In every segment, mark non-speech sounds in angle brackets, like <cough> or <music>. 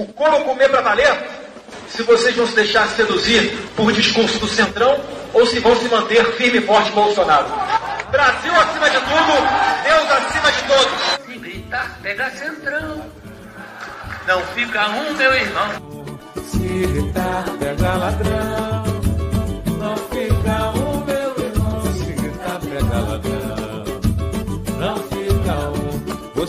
o couro comer para valer? Se vocês vão se deixar seduzir por discurso do Centrão ou se vão se manter firme e forte Bolsonaro. Brasil acima de tudo, Deus acima de todos. Se gritar, pega Centrão. Não fica um, meu irmão. Se gritar, pega ladrão.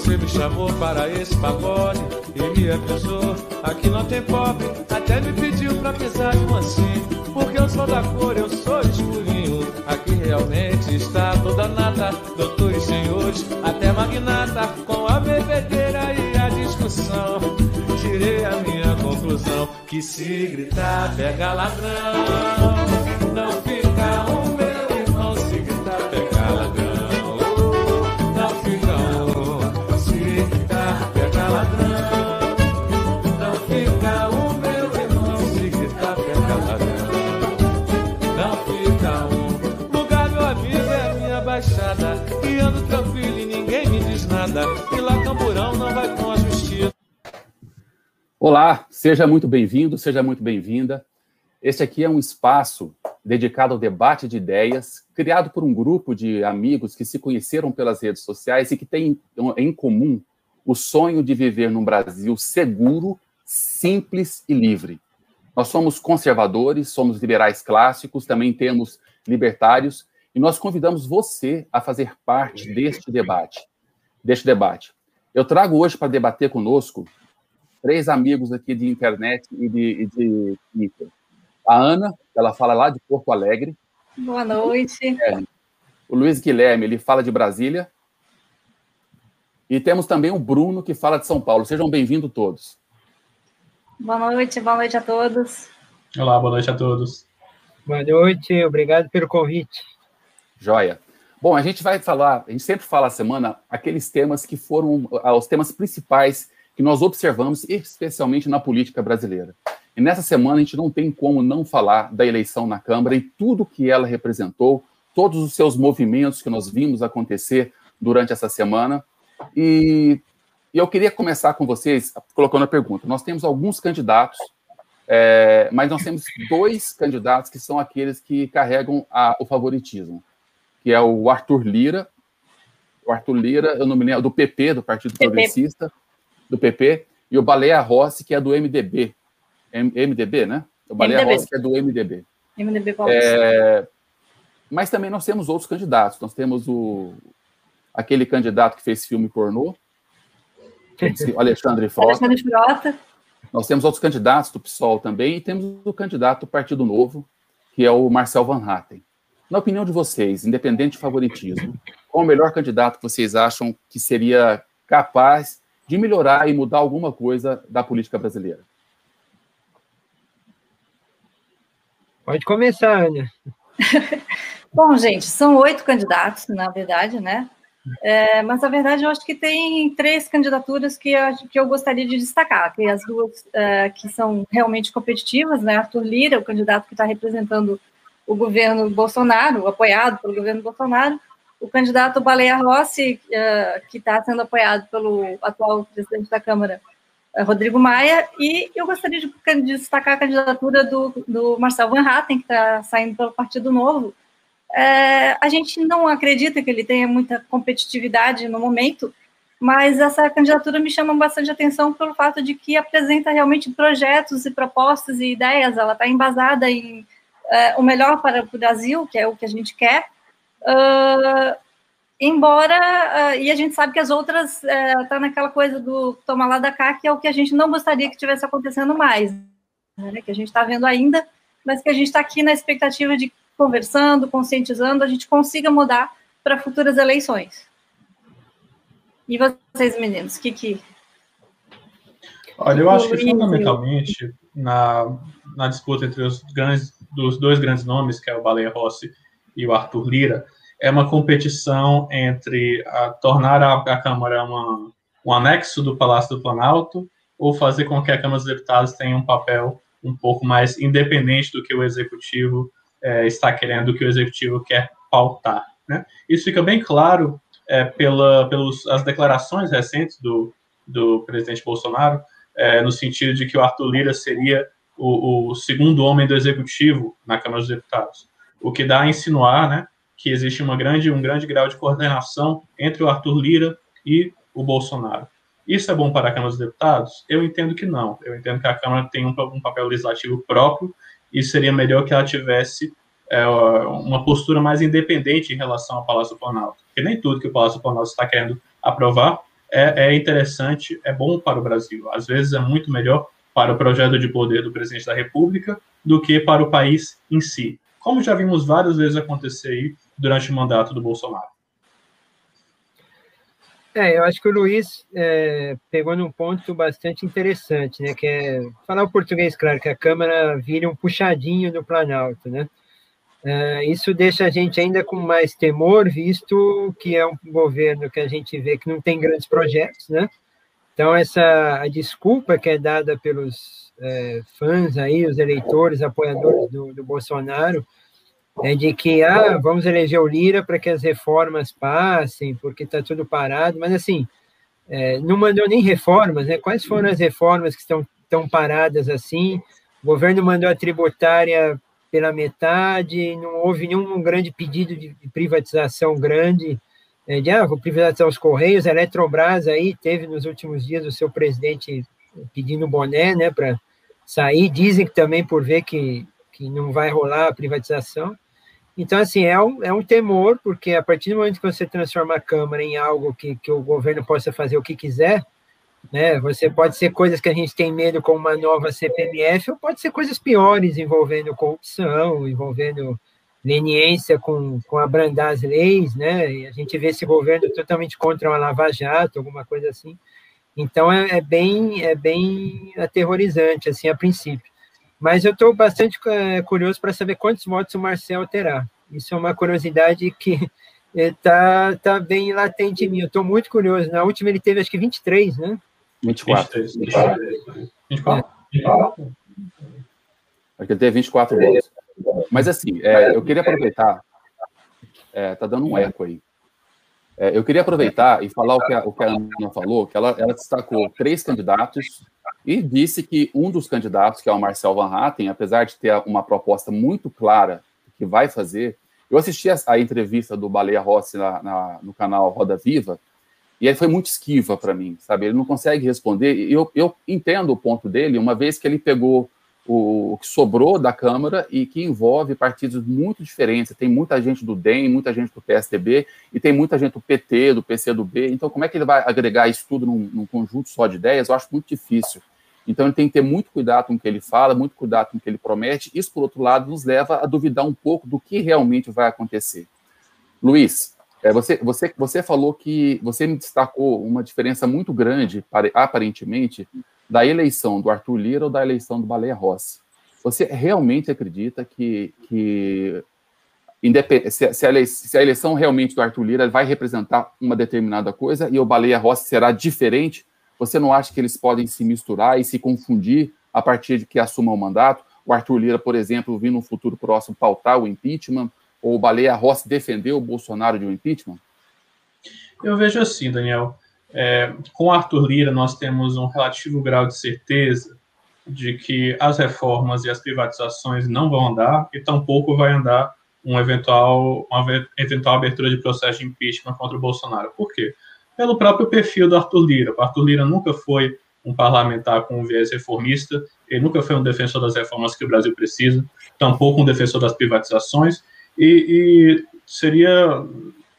Você me chamou para esse pagode e me avisou. Aqui não tem pobre, até me pediu pra pisar de mansinho. Porque eu sou da cor, eu sou escurinho. Aqui realmente está toda nata, doutores, senhores, até magnata, com a bebedeira e a discussão. Tirei a minha conclusão: que se gritar, pega ladrão. Não fica Olá, seja muito bem-vindo, seja muito bem-vinda. Este aqui é um espaço dedicado ao debate de ideias, criado por um grupo de amigos que se conheceram pelas redes sociais e que têm em comum o sonho de viver num Brasil seguro, simples e livre. Nós somos conservadores, somos liberais clássicos, também temos libertários, e nós convidamos você a fazer parte deste debate. Deste debate. Eu trago hoje para debater conosco três amigos aqui de internet e de, e de Twitter. A Ana, ela fala lá de Porto Alegre. Boa noite. É, o Luiz Guilherme, ele fala de Brasília. E temos também o Bruno, que fala de São Paulo. Sejam bem-vindos todos. Boa noite, boa noite a todos. Olá, boa noite a todos. Boa noite, obrigado pelo convite. Joia. Bom, a gente vai falar, a gente sempre fala a semana aqueles temas que foram os temas principais que nós observamos, especialmente na política brasileira. E nessa semana a gente não tem como não falar da eleição na Câmara e tudo que ela representou, todos os seus movimentos que nós vimos acontecer durante essa semana. E, e eu queria começar com vocês colocando a pergunta. Nós temos alguns candidatos, é, mas nós temos dois candidatos que são aqueles que carregam a, o favoritismo, que é o Arthur Lira, o Arthur Lira, eu não me lembro, do PP, do Partido PP. Progressista, do PP, e o Baleia Rossi, que é do MDB. M MDB, né? O Baleia MDB. Rossi, que é do MDB. MDB é, Mas também nós temos outros candidatos. Nós temos o aquele candidato que fez filme pornô, o Alexandre Frota. Alexandre Frota. Nós temos outros candidatos do PSOL também, e temos o candidato do Partido Novo, que é o Marcel Van Hatten. Na opinião de vocês, independente de favoritismo, qual o melhor candidato que vocês acham que seria capaz de melhorar e mudar alguma coisa da política brasileira? Pode começar, Ana. <laughs> Bom, gente, são oito candidatos, na verdade, né? É, mas, na verdade, eu acho que tem três candidaturas que eu, que eu gostaria de destacar, que as duas é, que são realmente competitivas, né? Arthur Lira, o candidato que está representando o governo Bolsonaro, apoiado pelo governo Bolsonaro, o candidato Baleia Rossi, é, que está sendo apoiado pelo atual presidente da Câmara, é, Rodrigo Maia, e eu gostaria de destacar a candidatura do, do Marcel Van Hatten, que está saindo pelo Partido Novo, é, a gente não acredita que ele tenha muita competitividade no momento, mas essa candidatura me chama bastante atenção pelo fato de que apresenta realmente projetos e propostas e ideias, ela está embasada em é, o melhor para o Brasil, que é o que a gente quer, uh, embora, uh, e a gente sabe que as outras estão uh, tá naquela coisa do tomar lá da cá, que é o que a gente não gostaria que tivesse acontecendo mais, né, que a gente está vendo ainda, mas que a gente está aqui na expectativa de conversando, conscientizando, a gente consiga mudar para futuras eleições. E vocês, meninos, o que que... Olha, eu acho que fundamentalmente na, na disputa entre os grandes, dos dois grandes nomes, que é o Baleia Rossi e o Arthur Lira, é uma competição entre a, tornar a, a Câmara uma, um anexo do Palácio do Planalto ou fazer com que a Câmara dos Deputados tenha um papel um pouco mais independente do que o Executivo é, está querendo, que o executivo quer pautar. Né? Isso fica bem claro é, pela, pelas declarações recentes do, do presidente Bolsonaro, é, no sentido de que o Arthur Lira seria o, o, segundo homem do executivo na Câmara dos Deputados, o que dá a insinuar né, que existe uma grande, um grande grau de coordenação entre o Arthur Lira e o Bolsonaro. Isso é bom para a Câmara dos Deputados? Eu entendo que não. Eu entendo que a Câmara tem um, um papel legislativo próprio e seria melhor que ela tivesse é, uma postura mais independente em relação ao Palácio do Planalto. Porque nem tudo que o Palácio do Planalto está querendo aprovar é, é interessante, é bom para o Brasil. Às vezes é muito melhor para o projeto de poder do presidente da República do que para o país em si, como já vimos várias vezes acontecer aí durante o mandato do Bolsonaro. É, eu acho que o Luiz é, pegou num ponto bastante interessante, né? Que é falar o português, claro, que a Câmara vira um puxadinho do Planalto, né? É, isso deixa a gente ainda com mais temor, visto que é um governo que a gente vê que não tem grandes projetos, né? Então, essa a desculpa que é dada pelos é, fãs aí, os eleitores, apoiadores do, do Bolsonaro, é de que ah, vamos eleger o Lira para que as reformas passem, porque está tudo parado, mas assim, é, não mandou nem reformas, né? Quais foram as reformas que estão tão paradas assim? O governo mandou a tributária pela metade, não houve nenhum grande pedido de privatização grande, de ah, vou privatizar os Correios, a Eletrobras aí teve nos últimos dias o seu presidente pedindo boné, né, para sair, dizem que também por ver que, que não vai rolar a privatização, então, assim, é um, é um temor, porque a partir do momento que você transforma a Câmara em algo que, que o governo possa fazer o que quiser, né, você pode ser coisas que a gente tem medo, como uma nova CPMF, ou pode ser coisas piores, envolvendo corrupção, envolvendo leniência com, com abrandar as leis, né, e a gente vê esse governo totalmente contra uma lava-jato, alguma coisa assim. Então, é, é, bem, é bem aterrorizante, assim, a princípio. Mas eu estou bastante é, curioso para saber quantos votos o Marcel terá. Isso é uma curiosidade que está tá bem latente em mim. Eu estou muito curioso. Na última ele teve acho que 23, né? 24. 23. 24. Acho que ele teve 24 votos. Mas assim, é, eu queria aproveitar. É, tá dando um eco aí. É, eu queria aproveitar e falar o que a, o que a Ana falou, que ela, ela destacou três candidatos e disse que um dos candidatos, que é o Marcel Van Hatten, apesar de ter uma proposta muito clara que vai fazer, eu assisti a, a entrevista do Baleia Rossi na, na, no canal Roda Viva, e ele foi muito esquiva para mim, sabe? Ele não consegue responder, eu, eu entendo o ponto dele, uma vez que ele pegou o, que sobrou da Câmara e que envolve partidos muito diferentes. Tem muita gente do DEM, muita gente do PSDB e tem muita gente do PT, do PCdoB. Então, como é que ele vai agregar isso tudo num, num conjunto só de ideias? Eu acho muito difícil. Então ele tem que ter muito cuidado com o que ele fala, muito cuidado com o que ele promete. Isso, por outro lado, nos leva a duvidar um pouco do que realmente vai acontecer. Luiz, é, você, você, você falou que você me destacou uma diferença muito grande, aparentemente, da eleição do Arthur Lira ou da eleição do Baleia Rossi. Você realmente acredita que, que se, a, eleição realmente do Arthur Lira vai representar uma determinada coisa e o Baleia Rossi será diferente você não acha que eles podem se misturar e se confundir a partir de que assumam o mandato? O Arthur Lira, por exemplo, vir no futuro próximo pautar o impeachment, ou o Baleia Rossi defender o Bolsonaro de um impeachment? Eu vejo assim, Daniel. É, com Arthur Lira, nós temos um relativo grau de certeza de que as reformas e as privatizações não vão andar e tampouco vai andar um eventual, uma eventual abertura de processo de impeachment contra o Bolsonaro. Por quê? pelo próprio perfil do Arthur Lira. O Arthur Lira nunca foi um parlamentar com um viés reformista, ele nunca foi um defensor das reformas que o Brasil precisa, tampouco um defensor das privatizações, e, e seria,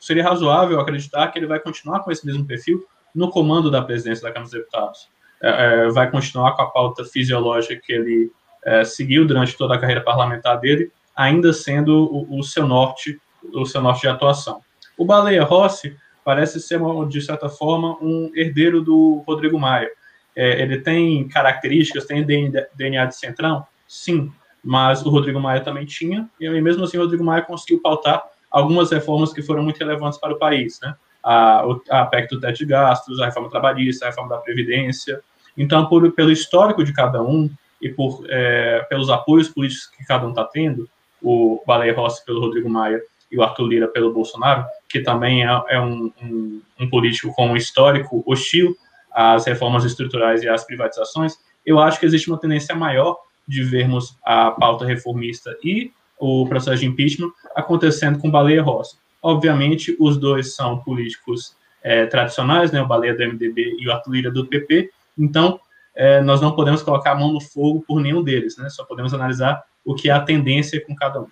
seria razoável acreditar que ele vai continuar com esse mesmo perfil no comando da presidência da Câmara dos Deputados. É, é, vai continuar com a pauta fisiológica que ele é, seguiu durante toda a carreira parlamentar dele, ainda sendo o, o, seu norte, o seu norte de atuação. O Baleia Rossi parece ser, de certa forma, um herdeiro do Rodrigo Maia. É, ele tem características, tem DNA de centrão? Sim, mas o Rodrigo Maia também tinha, e mesmo assim o Rodrigo Maia conseguiu pautar algumas reformas que foram muito relevantes para o país, né? A, a PEC do teto de gastos, a reforma trabalhista, a reforma da Previdência. Então, por, pelo histórico de cada um e por, é, pelos apoios políticos que cada um está tendo, o Baleia Rossi pelo Rodrigo Maia e o Arthur Lira pelo Bolsonaro, que também é, é um, um, um, político com um histórico hostil às reformas estruturais e às privatizações, eu acho que existe uma tendência maior de vermos a pauta reformista e o processo de impeachment acontecendo com Baleia Rossi. Obviamente, os dois são políticos é, tradicionais, né, o Baleia do MDB e o Arthur Lira do PP, então é, nós não podemos colocar a mão no fogo por nenhum deles, né, só podemos analisar o que é a tendência com cada um.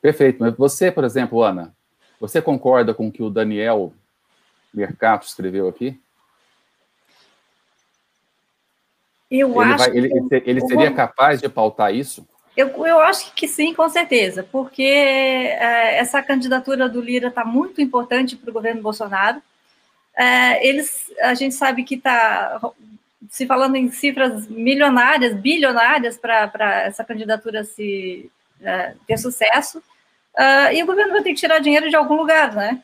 Perfeito, mas você, por exemplo, Ana, você concorda com o que o Daniel Mercato escreveu aqui? Eu ele acho vai, ele, que... ele seria capaz de pautar isso? Eu, eu acho que sim, com certeza, porque é, essa candidatura do Lira está muito importante para o governo Bolsonaro. É, eles, a gente sabe que está se falando em cifras milionárias, bilionárias para essa candidatura se é, ter sucesso. Uh, e o governo vai ter que tirar dinheiro de algum lugar, né?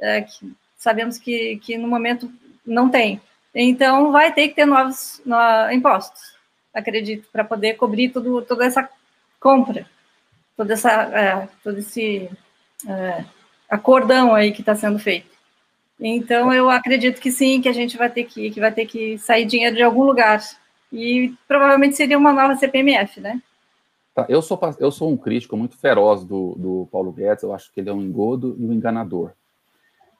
É, que sabemos que, que no momento não tem. Então, vai ter que ter novos no, impostos, acredito, para poder cobrir tudo, toda essa compra, toda essa, é, todo esse é, acordão aí que está sendo feito. Então, eu acredito que sim, que a gente vai ter que, que vai ter que sair dinheiro de algum lugar. E provavelmente seria uma nova CPMF, né? Tá, eu, sou, eu sou um crítico muito feroz do, do Paulo Guedes, eu acho que ele é um engodo e um enganador.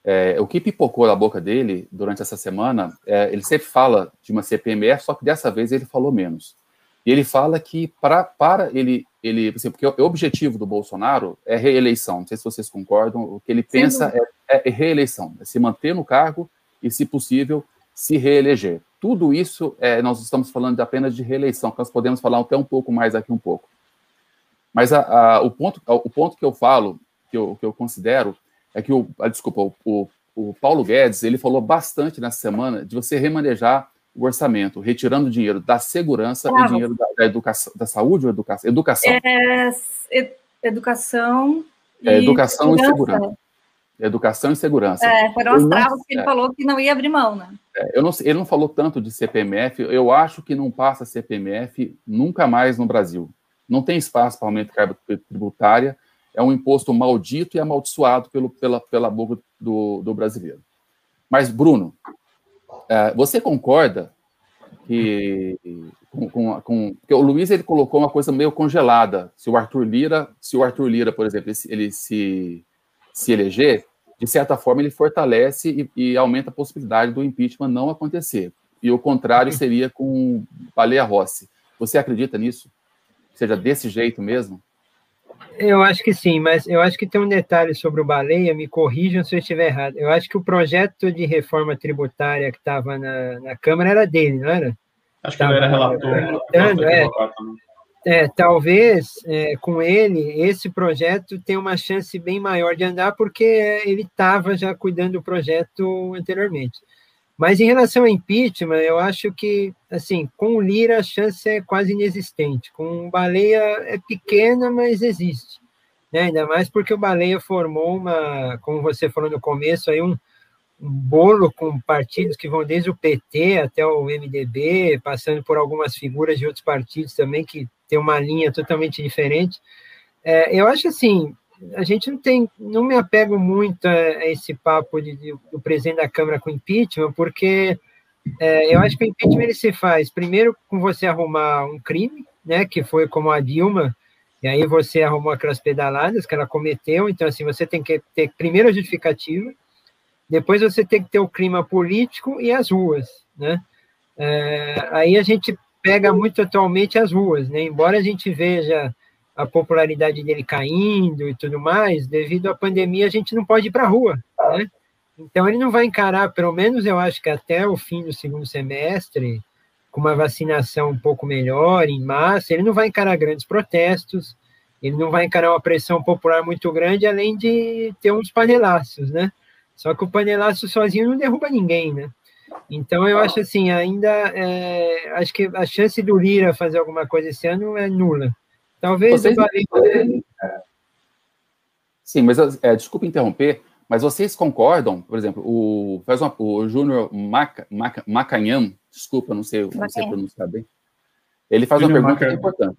É, o que pipocou na boca dele durante essa semana, é, ele sempre fala de uma CPMF, só que dessa vez ele falou menos. E ele fala que pra, para ele, ele assim, porque o objetivo do Bolsonaro é reeleição. Não sei se vocês concordam. O que ele pensa é, é, reeleição, é se manter no cargo e, se possível, se reeleger. Tudo isso, é, nós estamos falando apenas de reeleição, nós podemos falar até um pouco mais aqui um pouco. Mas a, a, o, ponto, o ponto que eu falo, que eu, que eu considero, é que o, a, desculpa, o, o, o, Paulo Guedes, ele falou bastante nessa semana de você remanejar o orçamento, retirando dinheiro da segurança claro. e dinheiro da, da, educação, da saúde ou educação? Educação. É, educação e é, educação segurança. e segurança. Educação e segurança. É, foram as travas que ele é, falou que não ia abrir mão, né? É, eu não, ele não falou tanto de CPMF, eu acho que não passa CPMF nunca mais no Brasil. Não tem espaço para aumento de carga tributária, é um imposto maldito e amaldiçoado pelo, pela, pela boca do, do brasileiro. Mas, Bruno, é, você concorda que com, com, com porque o Luiz ele colocou uma coisa meio congelada. Se o Arthur Lira, se o Arthur Lira, por exemplo, ele se, se eleger, de certa forma ele fortalece e, e, aumenta a possibilidade do impeachment não acontecer. E o contrário seria com Baleia Rossi. Você acredita nisso? Seja desse jeito mesmo? Eu acho que sim, mas eu acho que tem um detalhe sobre o Baleia, me corrijam se eu estiver errado. Eu acho que o projeto de reforma tributária que estava na, na Câmara era dele, não era? Acho que ele era relator. é, é, talvez é, com ele esse projeto tenha uma chance bem maior de andar, porque ele estava já cuidando do projeto anteriormente. Mas em relação ao impeachment, eu acho que, assim, com o Lira a chance é quase inexistente. Com o Baleia é pequena, mas existe. Né? Ainda mais porque o Baleia formou uma, como você falou no começo, aí um, um bolo com partidos que vão desde o PT até o MDB, passando por algumas figuras de outros partidos também que tem uma linha totalmente diferente. É, eu acho assim, a gente não tem, não me apego muito a, esse papo de, de, do presidente da Câmara com impeachment, porque é, eu acho que o impeachment ele se faz primeiro com você arrumar um crime, né, que foi como a Dilma, e aí você arrumou aquelas pedaladas que ela cometeu, então assim, você tem que ter primeiro a justificativa, depois você tem que ter o clima político e as ruas, né, é, aí a gente pega muito atualmente as ruas, né, embora a gente veja a popularidade dele caindo e tudo mais, devido à pandemia, a gente não pode ir para a rua, né? Então, ele não vai encarar, pelo menos eu acho que até o fim do segundo semestre, com uma vacinação um pouco melhor, em massa, ele não vai encarar grandes protestos, ele não vai encarar uma pressão popular muito grande, além de ter uns panelaços, né? Só que o panelaço sozinho não derruba ninguém, né? Então, eu acho assim, ainda, é, acho que a chance do Lira fazer alguma coisa esse ano é nula. Talvez vocês... Sim, mas é, desculpa interromper, mas vocês concordam, por exemplo, o, faz uma, o Júnior Maca, Maca, Macanham, desculpa, não sei, não sei pronunciar bem, ele faz Júnior uma pergunta importante.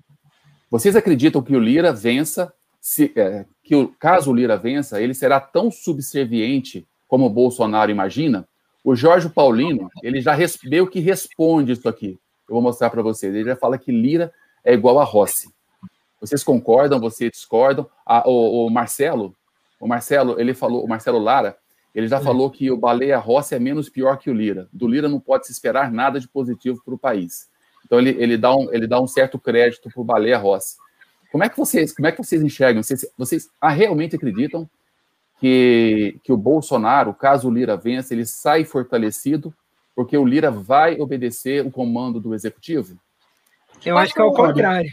Vocês acreditam que o Lira vença, se, é, que o, caso o Lira vença, ele será tão subserviente como o Bolsonaro imagina? O Jorge Paulino, ele já meio que responde isso aqui. Eu vou mostrar para vocês. Ele já fala que Lira é igual a Rossi. Vocês concordam? Vocês discordam? Ah, o, o, Marcelo, o Marcelo, ele falou, o Marcelo Lara, ele já falou que o Baleia Rossi é menos pior que o Lira. Do Lira não pode se esperar nada de positivo para o país. Então ele, ele, dá um, ele dá um certo crédito para o Baleia Rossi. Como é que vocês, como é que vocês enxergam? Vocês, vocês ah, realmente acreditam que, que o Bolsonaro, caso o Lira vença, ele sai fortalecido porque o Lira vai obedecer o comando do executivo? Eu acho que é o contrário.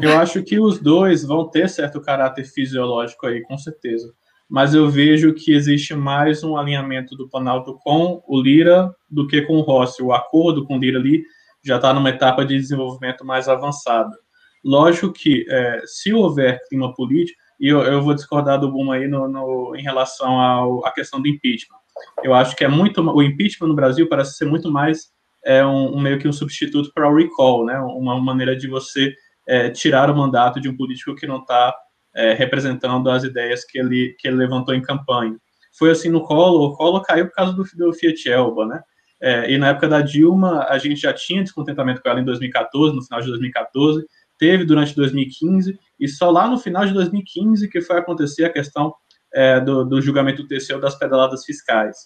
Eu acho que os dois vão ter certo caráter fisiológico aí, com certeza. Mas eu vejo que existe mais um alinhamento do Planalto com o Lira do que com o Rossi. O acordo com o Lira ali já está numa etapa de desenvolvimento mais avançada. Lógico que, é, se houver clima político, e eu, eu vou discordar do Buma aí no, no, em relação à questão do impeachment. Eu acho que é muito. O impeachment no Brasil parece ser muito mais é, um, um meio que um substituto para o recall, né? Uma maneira de você é, tirar o mandato de um político que não está é, representando as ideias que ele, que ele levantou em campanha. Foi assim no Collor, o Collor caiu por causa do, do Fiat Elba, né? É, e na época da Dilma, a gente já tinha descontentamento com ela em 2014, no final de 2014, teve durante 2015, e só lá no final de 2015 que foi acontecer a questão é, do, do, julgamento do TCU das pedaladas fiscais.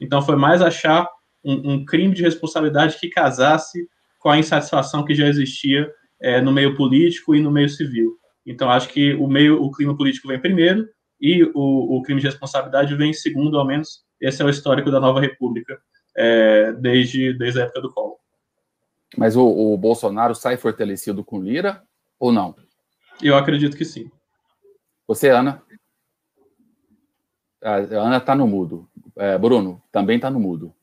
Então foi mais achar um, um, crime de responsabilidade que casasse com a insatisfação que já existia é, no meio político e no meio civil. Então acho que o meio, o clima político vem primeiro e o, o crime de responsabilidade vem segundo, ao menos esse é o histórico da nova república é, desde, desde a época do Collor. Mas o, o Bolsonaro sai fortalecido com Lira ou não? Eu acredito que sim. Você, Ana? A Ana está no mudo. É, Bruno, também está no mudo.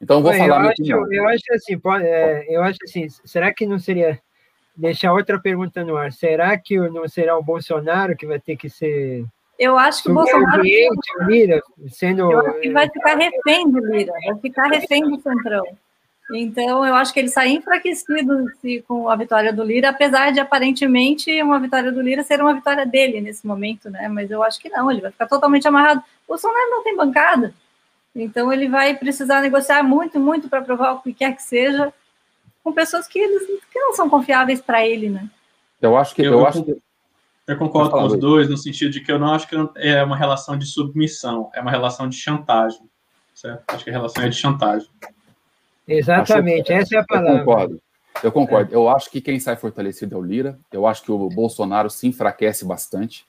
Então eu vou falar. Eu acho, eu acho assim, pode, é, eu acho assim, será que não seria deixar outra pergunta no ar? Será que não será o Bolsonaro que vai ter que ser eu acho que o Bolsonaro. O Lira, sendo. Eu acho que vai ficar refém do Lira, vai ficar refém do Centrão. Então, eu acho que ele sai enfraquecido com a vitória do Lira, apesar de aparentemente uma vitória do Lira ser uma vitória dele nesse momento, né? Mas eu acho que não, ele vai ficar totalmente amarrado. O Bolsonaro não tem bancada, então ele vai precisar negociar muito, muito para provar o que quer que seja com pessoas que, eles, que não são confiáveis para ele, né? Eu acho que eu, eu acho que eu concordo com os dois no sentido de que eu não acho que é uma relação de submissão, é uma relação de chantagem, certo? Acho que a relação é de chantagem. Exatamente, essa é a palavra. Eu concordo. Eu concordo. É. Eu acho que quem sai fortalecido é o Lira. Eu acho que o Bolsonaro se enfraquece bastante.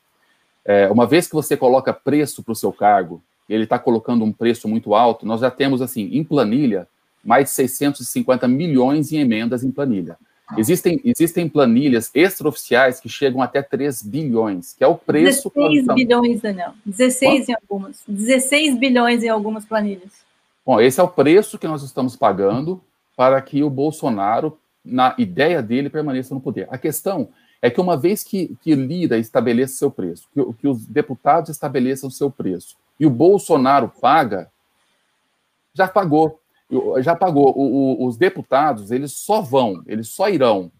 É, uma vez que você coloca preço para o seu cargo, ele está colocando um preço muito alto, nós já temos, assim, em planilha, mais de 650 milhões em emendas em planilha. Existem, existem planilhas extraoficiais que chegam até 3 bilhões, que é o preço... 16 bilhões, Daniel. 16 Quanto? em algumas. 16 bilhões em algumas planilhas. Bom, esse é o preço que nós estamos pagando para que o Bolsonaro, na ideia dele, permaneça no poder. A questão é que uma vez que, que Lira estabeleça seu preço, que, que os deputados estabeleçam seu preço, e o Bolsonaro paga, já pagou. Já pagou. O, o, os deputados, eles só vão, eles só irão,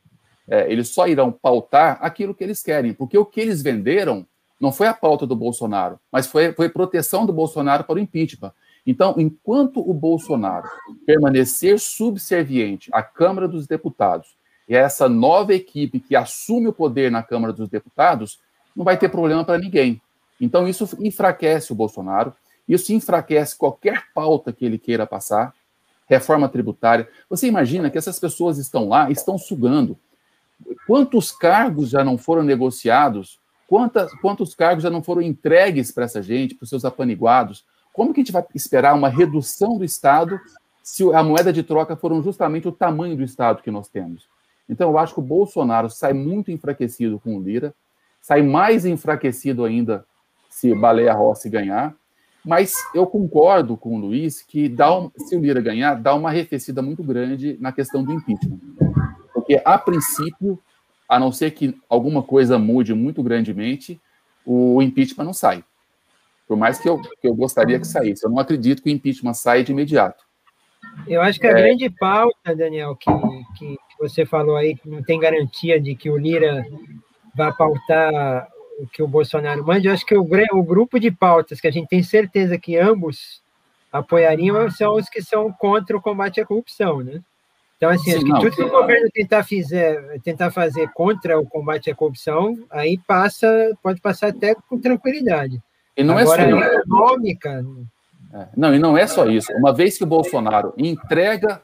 é, eles só irão pautar aquilo que eles querem, porque o que eles venderam não foi a pauta do Bolsonaro, mas foi, foi proteção do Bolsonaro para o impeachment. Então, enquanto o Bolsonaro permanecer subserviente à Câmara dos Deputados e a essa nova equipe que assume o poder na Câmara dos Deputados, não vai ter problema para ninguém. Então, isso enfraquece o Bolsonaro, isso enfraquece qualquer pauta que ele queira passar, reforma tributária. Você imagina que essas pessoas estão lá, estão sugando. Quantos cargos já não foram negociados? Quantas, quantos cargos já não foram entregues para essa gente, para os seus apaniguados? Como que a gente vai esperar uma redução do Estado se a moeda de troca foram justamente o tamanho do Estado que nós temos? Então, eu acho que o Bolsonaro sai muito enfraquecido com o Lira, sai mais enfraquecido ainda se Baleia Rossi ganhar, mas eu concordo com o Luiz que dá um, se o Lira ganhar, dá uma arrefecida muito grande na questão do impeachment. Porque, a princípio, a não ser que alguma coisa mude muito grandemente, o impeachment não sai. Por mais que eu, que eu gostaria que saísse. Eu não acredito que o impeachment saia de imediato. Eu acho que a é... grande pauta, Daniel, que, que você falou aí, que não tem garantia de que o Lira vai pautar o que o Bolsonaro mande, eu acho que o, o grupo de pautas que a gente tem certeza que ambos apoiariam são os que são contra o combate à corrupção, né? Então, assim, Sim, acho que não, tudo que o governo tentar, fizer, tentar fazer contra o combate à corrupção, aí passa, pode passar até com tranquilidade. E não Agora, é só isso. econômica. É, não, e não é só isso. Uma vez que o Bolsonaro entrega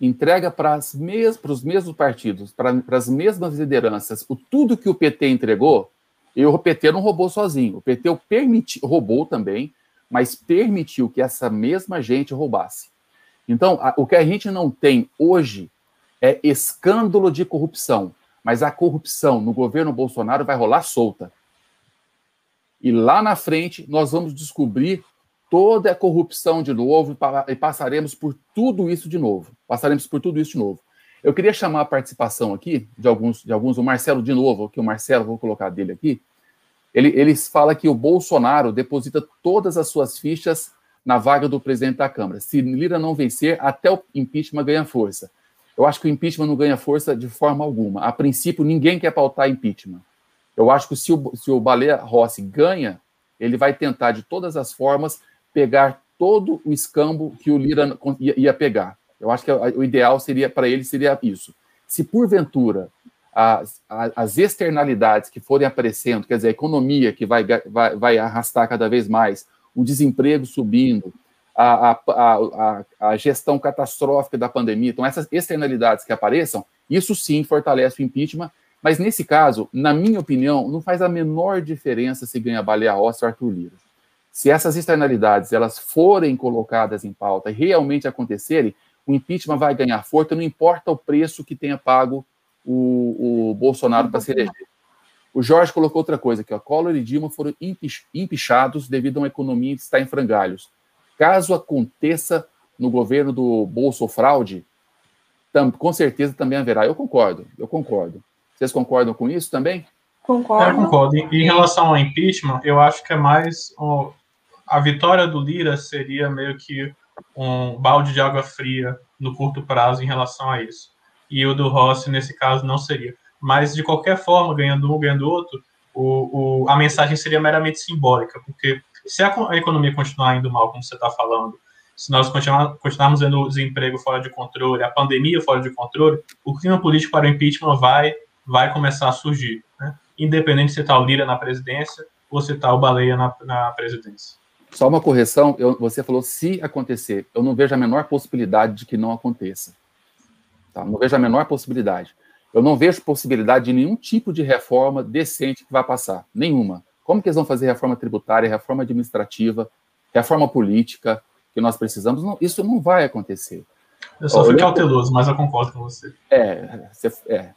entrega para mes os mesmos partidos, para as mesmas lideranças, o tudo que o PT entregou, e o PT não roubou sozinho. O PT permiti, roubou também, mas permitiu que essa mesma gente roubasse. Então, a, o que a gente não tem hoje é escândalo de corrupção, mas a corrupção no governo Bolsonaro vai rolar solta. E lá na frente nós vamos descobrir toda a corrupção de novo e passaremos por tudo isso de novo. Passaremos por tudo isso de novo. Eu queria chamar a participação aqui de alguns, de alguns o Marcelo de novo, aqui o Marcelo, vou colocar dele aqui. Ele, ele fala que o Bolsonaro deposita todas as suas fichas na vaga do presidente da Câmara. Se Lira não vencer, até o impeachment ganha força. Eu acho que o impeachment não ganha força de forma alguma. A princípio, ninguém quer pautar impeachment. Eu acho que se o, se o Baleia Rossi ganha, ele vai tentar, de todas as formas, pegar todo o escambo que o Lira ia pegar. Eu acho que o ideal seria para ele seria isso. Se porventura as, as, externalidades que forem aparecendo, quer dizer, a economia que vai, vai, vai arrastar cada vez mais, o desemprego subindo, a, a, a, a, gestão catastrófica da pandemia, então essas externalidades que apareçam, isso sim fortalece o impeachment mas nesse caso, na minha opinião, não faz a menor diferença se ganha Baleia Rossi ou Arthur Lira. Se essas externalidades elas forem colocadas em pauta e realmente acontecerem, o impeachment vai ganhar força, não importa o preço que tenha pago o, o Bolsonaro para se eleger. O Jorge colocou outra coisa aqui, ó, Collor e Dilma foram empichados devido a uma economia que está em frangalhos. Caso aconteça no governo do Bolso Fraude, com certeza também haverá. Eu concordo, eu concordo. Vocês concordam com isso também? Concordo. Eu concordo. Em relação ao impeachment, eu acho que é mais. a vitória do Lira seria meio que um balde de água fria no curto prazo em relação a isso. E o do Rossi, nesse caso, não seria. Mas, de qualquer forma, ganhando um, ganhando outro, o, o, a mensagem seria meramente simbólica, porque se a, a economia continuar indo mal, como você está falando, se nós continuar, continuarmos vendo o desemprego fora de controle, a pandemia fora de controle, o clima político para o impeachment vai vai começar a surgir, né? independente se está o Lira na presidência ou se está o Baleia na, na presidência. Só uma correção, eu, você falou se acontecer. Eu não vejo a menor possibilidade de que não aconteça. Tá? Não vejo a menor possibilidade. Eu não vejo possibilidade de nenhum tipo de reforma decente que vai passar. Nenhuma. Como que eles vão fazer reforma tributária, reforma administrativa, reforma política que nós precisamos? Não, isso não vai acontecer. Eu só fui cauteloso, mas eu concordo com você. É, você, é,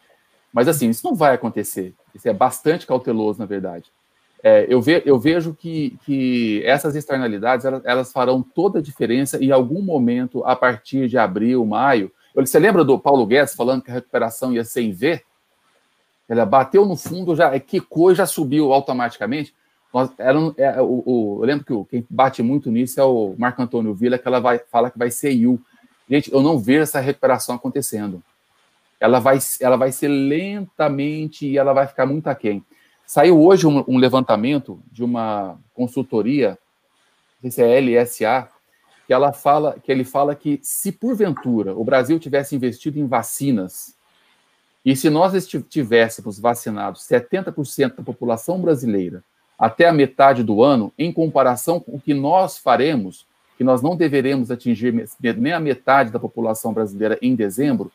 mas assim, isso não vai acontecer. Isso é bastante cauteloso, na verdade. É, eu, ve, eu, vejo que, que essas externalidades elas, elas, farão toda a diferença em algum momento, a partir de abril, maio. Você lembra do Paulo Guedes falando que a recuperação ia ser em V? Ela bateu no fundo, já quicou e já subiu automaticamente. Nós, era, é, o, o, eu lembro que o, quem bate muito nisso é o Marco Antônio Villa, que ela vai, fala que vai ser IU. Gente, eu não vejo essa recuperação acontecendo ela vai, ela vai ser lentamente e ela vai ficar muito aquém. Saiu hoje um, um levantamento de uma consultoria, não sei se é LSA, que ela fala que ele fala que se porventura o Brasil tivesse investido em vacinas e se nós tivéssemos vacinado 70% da população brasileira até a metade do ano, em comparação com o que nós faremos, que nós não deveremos atingir nem a metade da população brasileira em dezembro,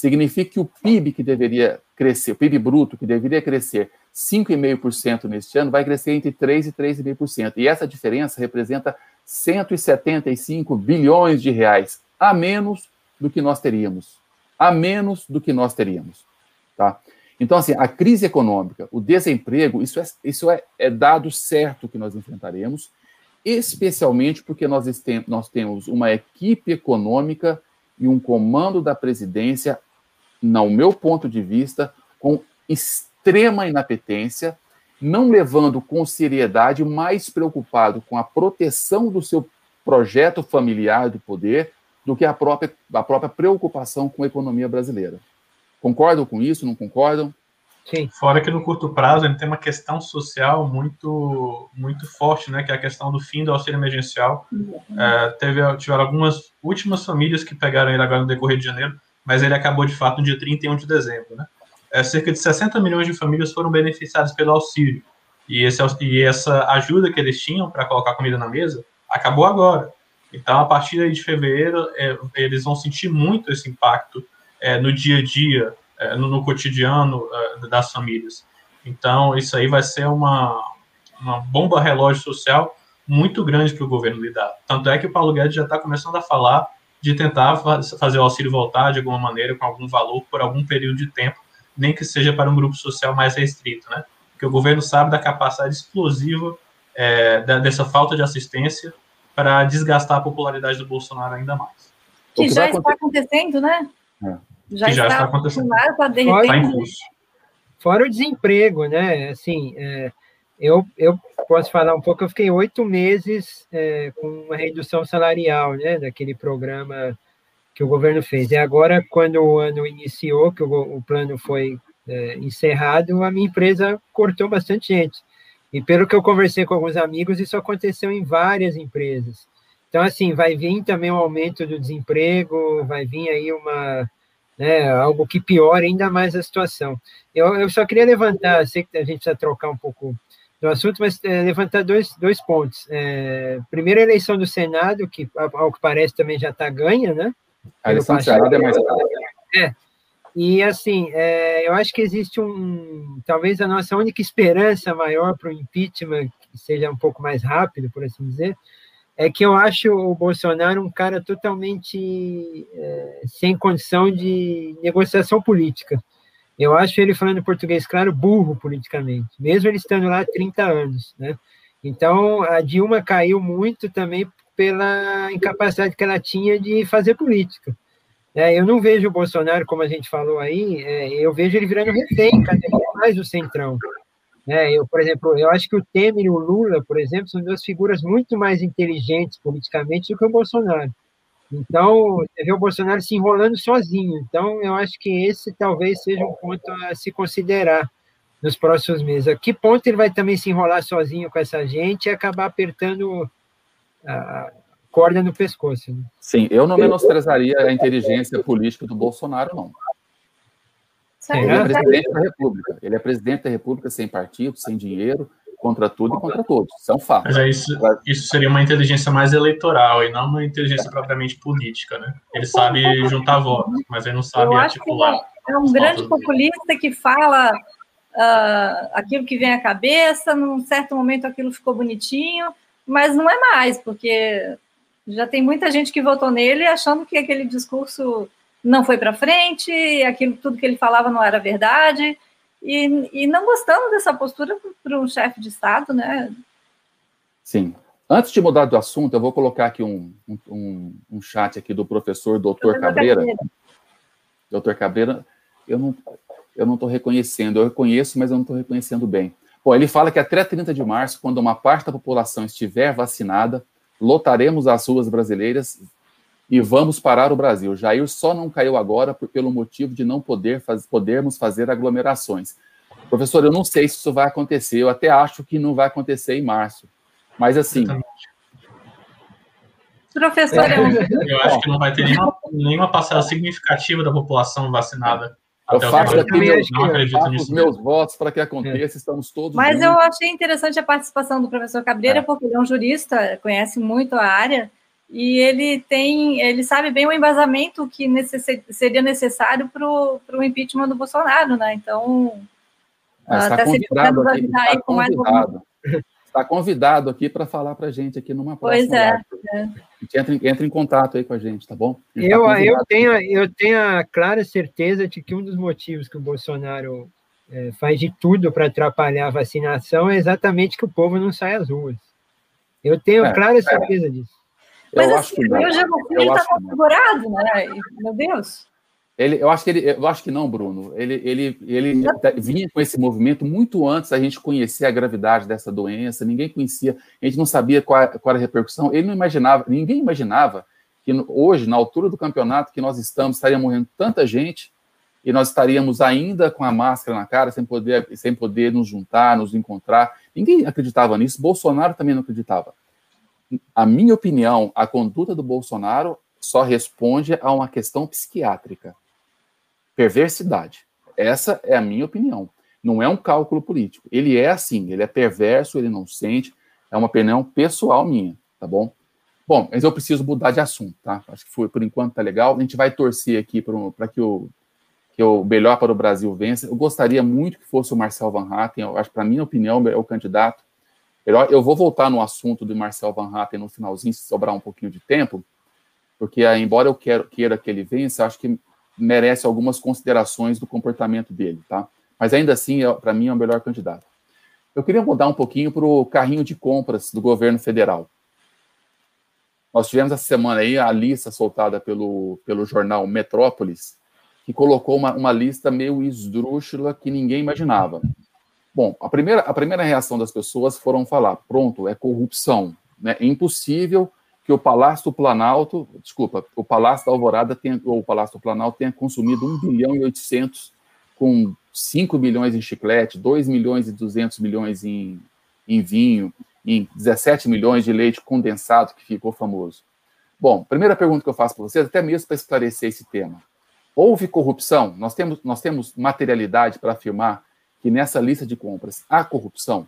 significa que o PIB que deveria crescer, o PIB bruto que deveria crescer 5,5% neste ano, vai crescer entre 3% e 3,5%. E essa diferença representa 175 bilhões de reais a menos do que nós teríamos. A menos do que nós teríamos. Tá? Então, assim, a crise econômica, o desemprego, isso é, isso é, é dado certo que nós enfrentaremos, especialmente porque nós, nós temos uma equipe econômica e um comando da presidência no meu ponto de vista, com extrema inapetência, não levando com seriedade, mais preocupado com a proteção do seu projeto familiar do poder do que a própria, a própria preocupação com a economia brasileira. Concordam com isso? Não concordam? Sim. Fora que no curto prazo ele tem uma questão social muito muito forte, né? Que é a questão do fim do auxílio emergencial. É, teve tiveram algumas últimas famílias que pegaram ele agora no decorrer de janeiro, mas ele acabou de fato no dia 31 de dezembro, né? É, cerca de 60 milhões de famílias foram beneficiadas pelo auxílio. E, esse, e essa ajuda que eles tinham para colocar comida na mesa acabou agora. Então, a partir de fevereiro, é, eles vão sentir muito esse impacto é, no dia a dia, é, no, no, cotidiano é, das famílias. Então, isso aí vai ser uma, uma bomba relógio social muito grande para o governo lidar. Tanto é que o Paulo Guedes já está começando a falar de tentar fazer o auxílio voltar de alguma maneira, com algum valor, por algum período de tempo, nem que seja para um grupo social mais restrito, né? Porque o governo sabe da capacidade explosiva é, dessa falta de assistência para desgastar a popularidade do Bolsonaro ainda mais. Que, que já está acontecendo, né? É. Já, que já está, está acontecendo. Está em curso. Fora o desemprego, né? Assim, é, eu, eu posso falar um pouco, eu fiquei oito meses é, com uma redução salarial, né? Daquele programa que o governo fez. E agora, quando o ano iniciou, que o, o plano foi é, encerrado, a minha empresa cortou bastante gente. E pelo que eu conversei com alguns amigos, isso aconteceu em várias empresas. Então, assim, vai vir também um aumento do desemprego, vai vir aí uma, né, algo que piora ainda mais a situação. Eu, eu só queria levantar, sei que a gente precisa trocar um pouco do assunto, mas é, levantar dois, dois pontos. É, primeiro, a eleição do Senado, que, ao que parece, também já está ganha, né? A eleição do Senado é mais É, e assim, é, eu acho que existe um, talvez a nossa única esperança maior para o impeachment, que seja um pouco mais rápido, por assim dizer, é que eu acho o Bolsonaro um cara totalmente é, sem condição de negociação política. Eu acho ele, falando português claro, burro politicamente, mesmo ele estando lá há 30 anos, né? Então, a Dilma caiu muito também pela incapacidade que ela tinha de fazer política. É, eu não vejo o Bolsonaro, como a gente falou aí, é, eu vejo ele virando refém cada vez mais o centrão. É, eu, por exemplo, eu acho que o Temer e o Lula, por exemplo, são duas figuras muito mais inteligentes politicamente do que o Bolsonaro. Então, você vê o Bolsonaro se enrolando sozinho. Então, eu acho que esse talvez seja um ponto a se considerar nos próximos meses. A que ponto ele vai também se enrolar sozinho com essa gente e acabar apertando a, corda no pescoço. Né? Sim, eu não menosprezaria a inteligência política do Bolsonaro, não. Ele é presidente da República. Ele é presidente da República sem partido, sem dinheiro, contra tudo e contra todos. Isso é um fato. Mas isso, isso seria uma inteligência mais eleitoral e não uma inteligência propriamente política, né? Ele sabe juntar votos, mas ele não sabe articular. É um grande populista que fala uh, aquilo que vem à cabeça, num certo momento aquilo ficou bonitinho, mas não é mais, porque já tem muita gente que votou nele achando que aquele discurso não foi para frente, aquilo tudo que ele falava não era verdade, e, e não gostando dessa postura para um chefe de Estado, né? Sim. Antes de mudar do assunto, eu vou colocar aqui um, um, um chat aqui do professor doutor Cabreira. Doutor Cabreira, eu não eu não estou reconhecendo, eu reconheço, mas eu não estou reconhecendo bem. Bom, ele fala que até 30 de março, quando uma parte da população estiver vacinada, lotaremos as ruas brasileiras e vamos parar o Brasil. Jair só não caiu agora por, pelo motivo de não poder faz, podermos fazer aglomerações. Professor, eu não sei se isso vai acontecer, eu até acho que não vai acontecer em março. Mas assim. Professor, é eu acho que não vai ter nenhuma, nenhuma parcela significativa da população vacinada eu faço aqui meus, faço os meus votos para que aconteça, é. estamos todos. Mas juntos. eu achei interessante a participação do professor Cabreira, é. porque ele é um jurista, conhece muito a área, e ele tem, ele sabe bem o embasamento que necess, seria necessário para o impeachment do Bolsonaro, né? Então, está convidado aqui, está convidado. Está convidado aqui para falar para a gente aqui numa próxima. Pois é. é. Entra, entra, em contato aí com a gente, tá bom? Eu, tá eu, tenho, eu tenho a clara certeza de que um dos motivos que o Bolsonaro é, faz de tudo para atrapalhar a vacinação é exatamente que o povo não sai às ruas. Eu tenho é, clara certeza disso. Mas eu assim, acho que não. genocídio está configurado, né? Meu Deus. Ele, eu acho que ele, eu acho que não, Bruno. Ele, ele, ele vinha com esse movimento muito antes da gente conhecer a gravidade dessa doença. Ninguém conhecia, a gente não sabia qual, qual era a repercussão. Ele não imaginava, ninguém imaginava que hoje, na altura do campeonato que nós estamos, estaria morrendo tanta gente e nós estaríamos ainda com a máscara na cara, sem poder, sem poder nos juntar, nos encontrar. Ninguém acreditava nisso, Bolsonaro também não acreditava. A minha opinião, a conduta do Bolsonaro só responde a uma questão psiquiátrica. Perversidade. Essa é a minha opinião. Não é um cálculo político. Ele é assim, ele é perverso, ele não sente. É uma opinião pessoal minha, tá bom? Bom, mas eu preciso mudar de assunto, tá? Acho que foi, por enquanto tá legal. A gente vai torcer aqui para que o, que o melhor para o Brasil vença. Eu gostaria muito que fosse o Marcel Van Hatten. Eu acho, para minha opinião, é o candidato. Eu vou voltar no assunto do Marcel Van Hatten no finalzinho, se sobrar um pouquinho de tempo, porque embora eu quero, queira que ele vença, acho que merece algumas considerações do comportamento dele, tá? Mas ainda assim, é, para mim, é o melhor candidato. Eu queria mudar um pouquinho para o carrinho de compras do governo federal. Nós tivemos essa semana aí a lista soltada pelo, pelo jornal Metrópolis, que colocou uma, uma lista meio esdrúxula que ninguém imaginava. Bom, a primeira, a primeira reação das pessoas foram falar: pronto, é corrupção. Né? É impossível que o Palácio do Planalto, desculpa, o Palácio da Alvorada tenha, ou o Palácio do Planalto tenha consumido 1 bilhão e 800 com 5 milhões em chiclete, 2 milhões e 200 milhões em, em vinho, em 17 milhões de leite condensado, que ficou famoso. Bom, primeira pergunta que eu faço para vocês, até mesmo para esclarecer esse tema. Houve corrupção? Nós temos, nós temos materialidade para afirmar que nessa lista de compras há corrupção?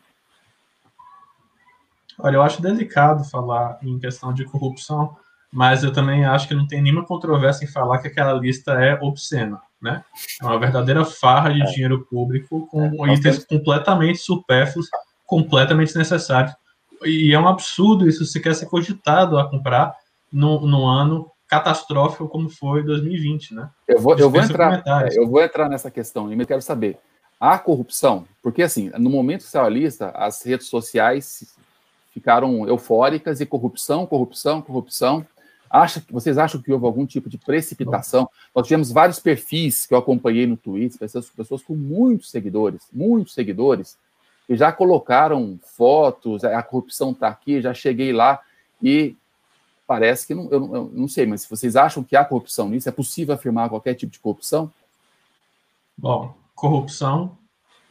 Olha, eu acho delicado falar em questão de corrupção, mas eu também acho que não tem nenhuma controvérsia em falar que aquela lista é obscena, né? É uma verdadeira farra de é. dinheiro público com é, itens completamente supérfluos, completamente desnecessários e é um absurdo isso se quer ser cogitado a comprar no, no ano catastrófico como foi 2020, né? Eu vou, eu vou entrar, eu vou entrar nessa questão e eu quero saber há corrupção, porque assim no momento que saiu a lista, as redes sociais ficaram eufóricas e corrupção, corrupção, corrupção. Acha, vocês acham que houve algum tipo de precipitação? Nós tivemos vários perfis que eu acompanhei no Twitter, pessoas, pessoas com muitos seguidores, muitos seguidores, que já colocaram fotos, a corrupção está aqui, já cheguei lá e parece que não, eu, eu, não sei, mas se vocês acham que há corrupção nisso, é possível afirmar qualquer tipo de corrupção? Bom, corrupção,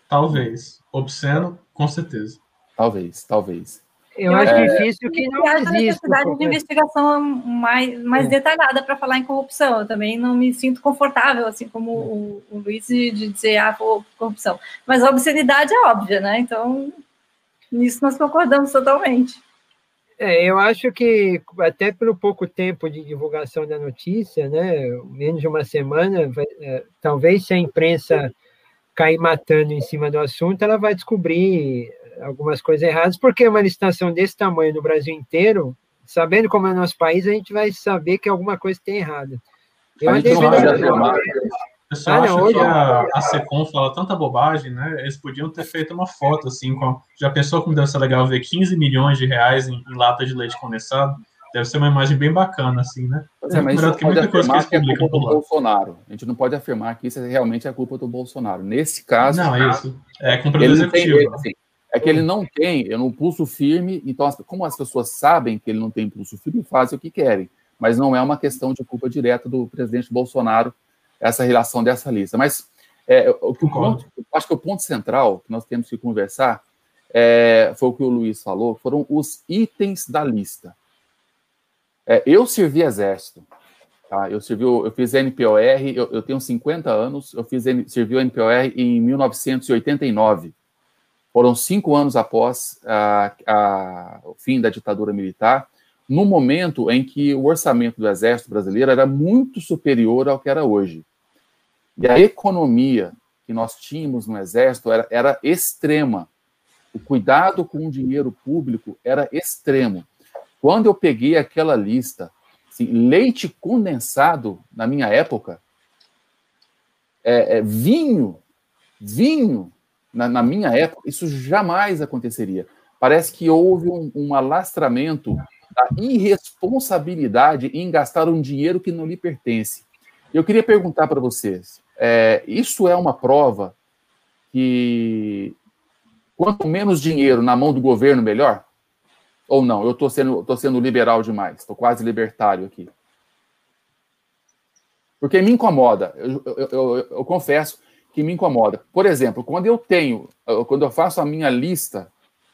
talvez. Obsceno, com certeza. Talvez, talvez. Eu acho é, difícil que não exista. a necessidade de investigação mais, mais é. detalhada para falar em corrupção. Eu também não me sinto confortável, assim como o, o Luiz, de, de dizer ah, corrupção. Mas a obscenidade é óbvia, né? Então, nisso nós concordamos totalmente. É, eu acho que até pelo pouco tempo de divulgação da notícia, né, menos de uma semana, vai, é, talvez se a imprensa cair matando em cima do assunto, ela vai descobrir algumas coisas erradas, porque uma licitação desse tamanho no Brasil inteiro, sabendo como é o nosso país, a gente vai saber que alguma coisa tem errada. Eu a gente não pode afirmar. Eu só ah, acho não, que a, a Secom fala tanta bobagem, né? Eles podiam ter feito uma foto, assim, com... já pensou como deve ser legal ver 15 milhões de reais em, em lata de leite condensado? Deve ser uma imagem bem bacana, assim, né? É, mas que muita coisa que publicam é culpa do Bolsonaro. A gente não pode afirmar que isso é realmente é culpa do Bolsonaro. Nesse caso. Não, é isso. É culpa do executivo. Tem, assim, é que ele não tem, eu não pulso firme, então, como as pessoas sabem que ele não tem pulso firme, fazem o que querem. Mas não é uma questão de culpa direta do presidente Bolsonaro, essa relação dessa lista. Mas é, o que o ponto, acho que o ponto central que nós temos que conversar é, foi o que o Luiz falou, foram os itens da lista. É, eu servi exército, tá? eu, servi, eu fiz NPOR, eu, eu tenho 50 anos, eu fiz servi o NPOR em 1989. Foram cinco anos após a, a, o fim da ditadura militar, no momento em que o orçamento do Exército Brasileiro era muito superior ao que era hoje. E a economia que nós tínhamos no Exército era, era extrema. O cuidado com o dinheiro público era extremo. Quando eu peguei aquela lista, assim, leite condensado, na minha época, é, é, vinho, vinho na, na, minha época, isso jamais aconteceria. Parece que houve um, um alastramento da irresponsabilidade em gastar um dinheiro que não lhe pertence. Eu queria perguntar para vocês: é, isso é uma prova que quanto menos dinheiro na mão do governo, melhor? Ou não? Eu estou sendo, tô sendo liberal demais, estou quase libertário aqui. Porque me incomoda, eu, eu, eu, eu confesso que me incomoda. Por exemplo, quando eu tenho, quando eu faço a minha lista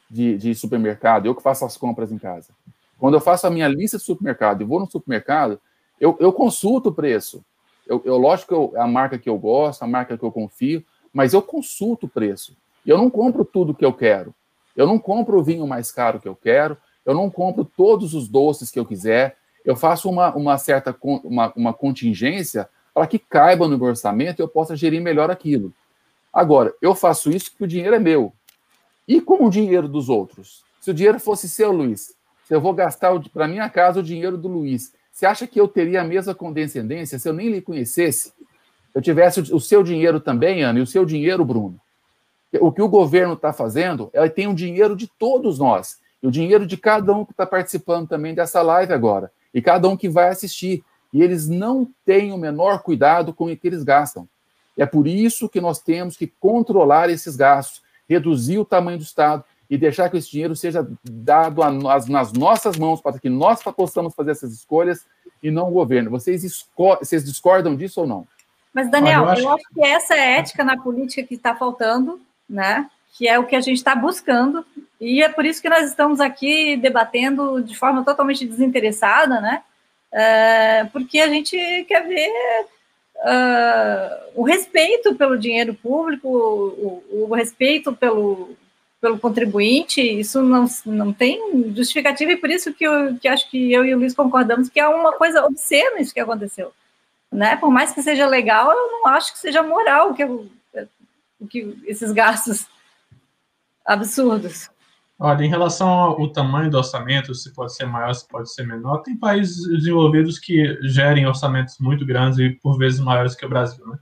de, de supermercado, eu que faço as compras em casa, quando eu faço a minha lista de supermercado e vou no supermercado, eu, eu consulto o preço. Eu, eu lógico que eu, a marca que eu gosto, a marca que eu confio, mas eu consulto o preço. Eu não compro tudo que eu quero. Eu não compro o vinho mais caro que eu quero. Eu não compro todos os doces que eu quiser. Eu faço uma, uma certa uma, uma contingência para que caiba no meu orçamento e eu possa gerir melhor aquilo. Agora, eu faço isso porque o dinheiro é meu. E com o dinheiro dos outros? Se o dinheiro fosse seu, Luiz, se eu vou gastar para minha casa o dinheiro do Luiz, você acha que eu teria a mesma condescendência se eu nem lhe conhecesse? Eu tivesse o seu dinheiro também, Ana, e o seu dinheiro, Bruno. O que o governo está fazendo, ela tem o dinheiro de todos nós, o dinheiro de cada um que está participando também dessa live agora, e cada um que vai assistir. E eles não têm o menor cuidado com o que eles gastam. É por isso que nós temos que controlar esses gastos, reduzir o tamanho do Estado, e deixar que esse dinheiro seja dado a nós, nas nossas mãos para que nós possamos fazer essas escolhas e não o governo. Vocês, vocês discordam disso ou não? Mas, Daniel, eu, acho... eu acho que essa é a ética na política que está faltando, né? Que é o que a gente está buscando, e é por isso que nós estamos aqui debatendo de forma totalmente desinteressada, né? É, porque a gente quer ver uh, o respeito pelo dinheiro público, o, o respeito pelo, pelo contribuinte, isso não, não tem justificativa, e por isso que eu que acho que eu e o Luiz concordamos que é uma coisa obscena isso que aconteceu. Né? Por mais que seja legal, eu não acho que seja moral que, eu, que esses gastos absurdos. Olha, em relação ao tamanho do orçamento, se pode ser maior, se pode ser menor, tem países desenvolvidos que gerem orçamentos muito grandes e por vezes maiores que o Brasil. Né?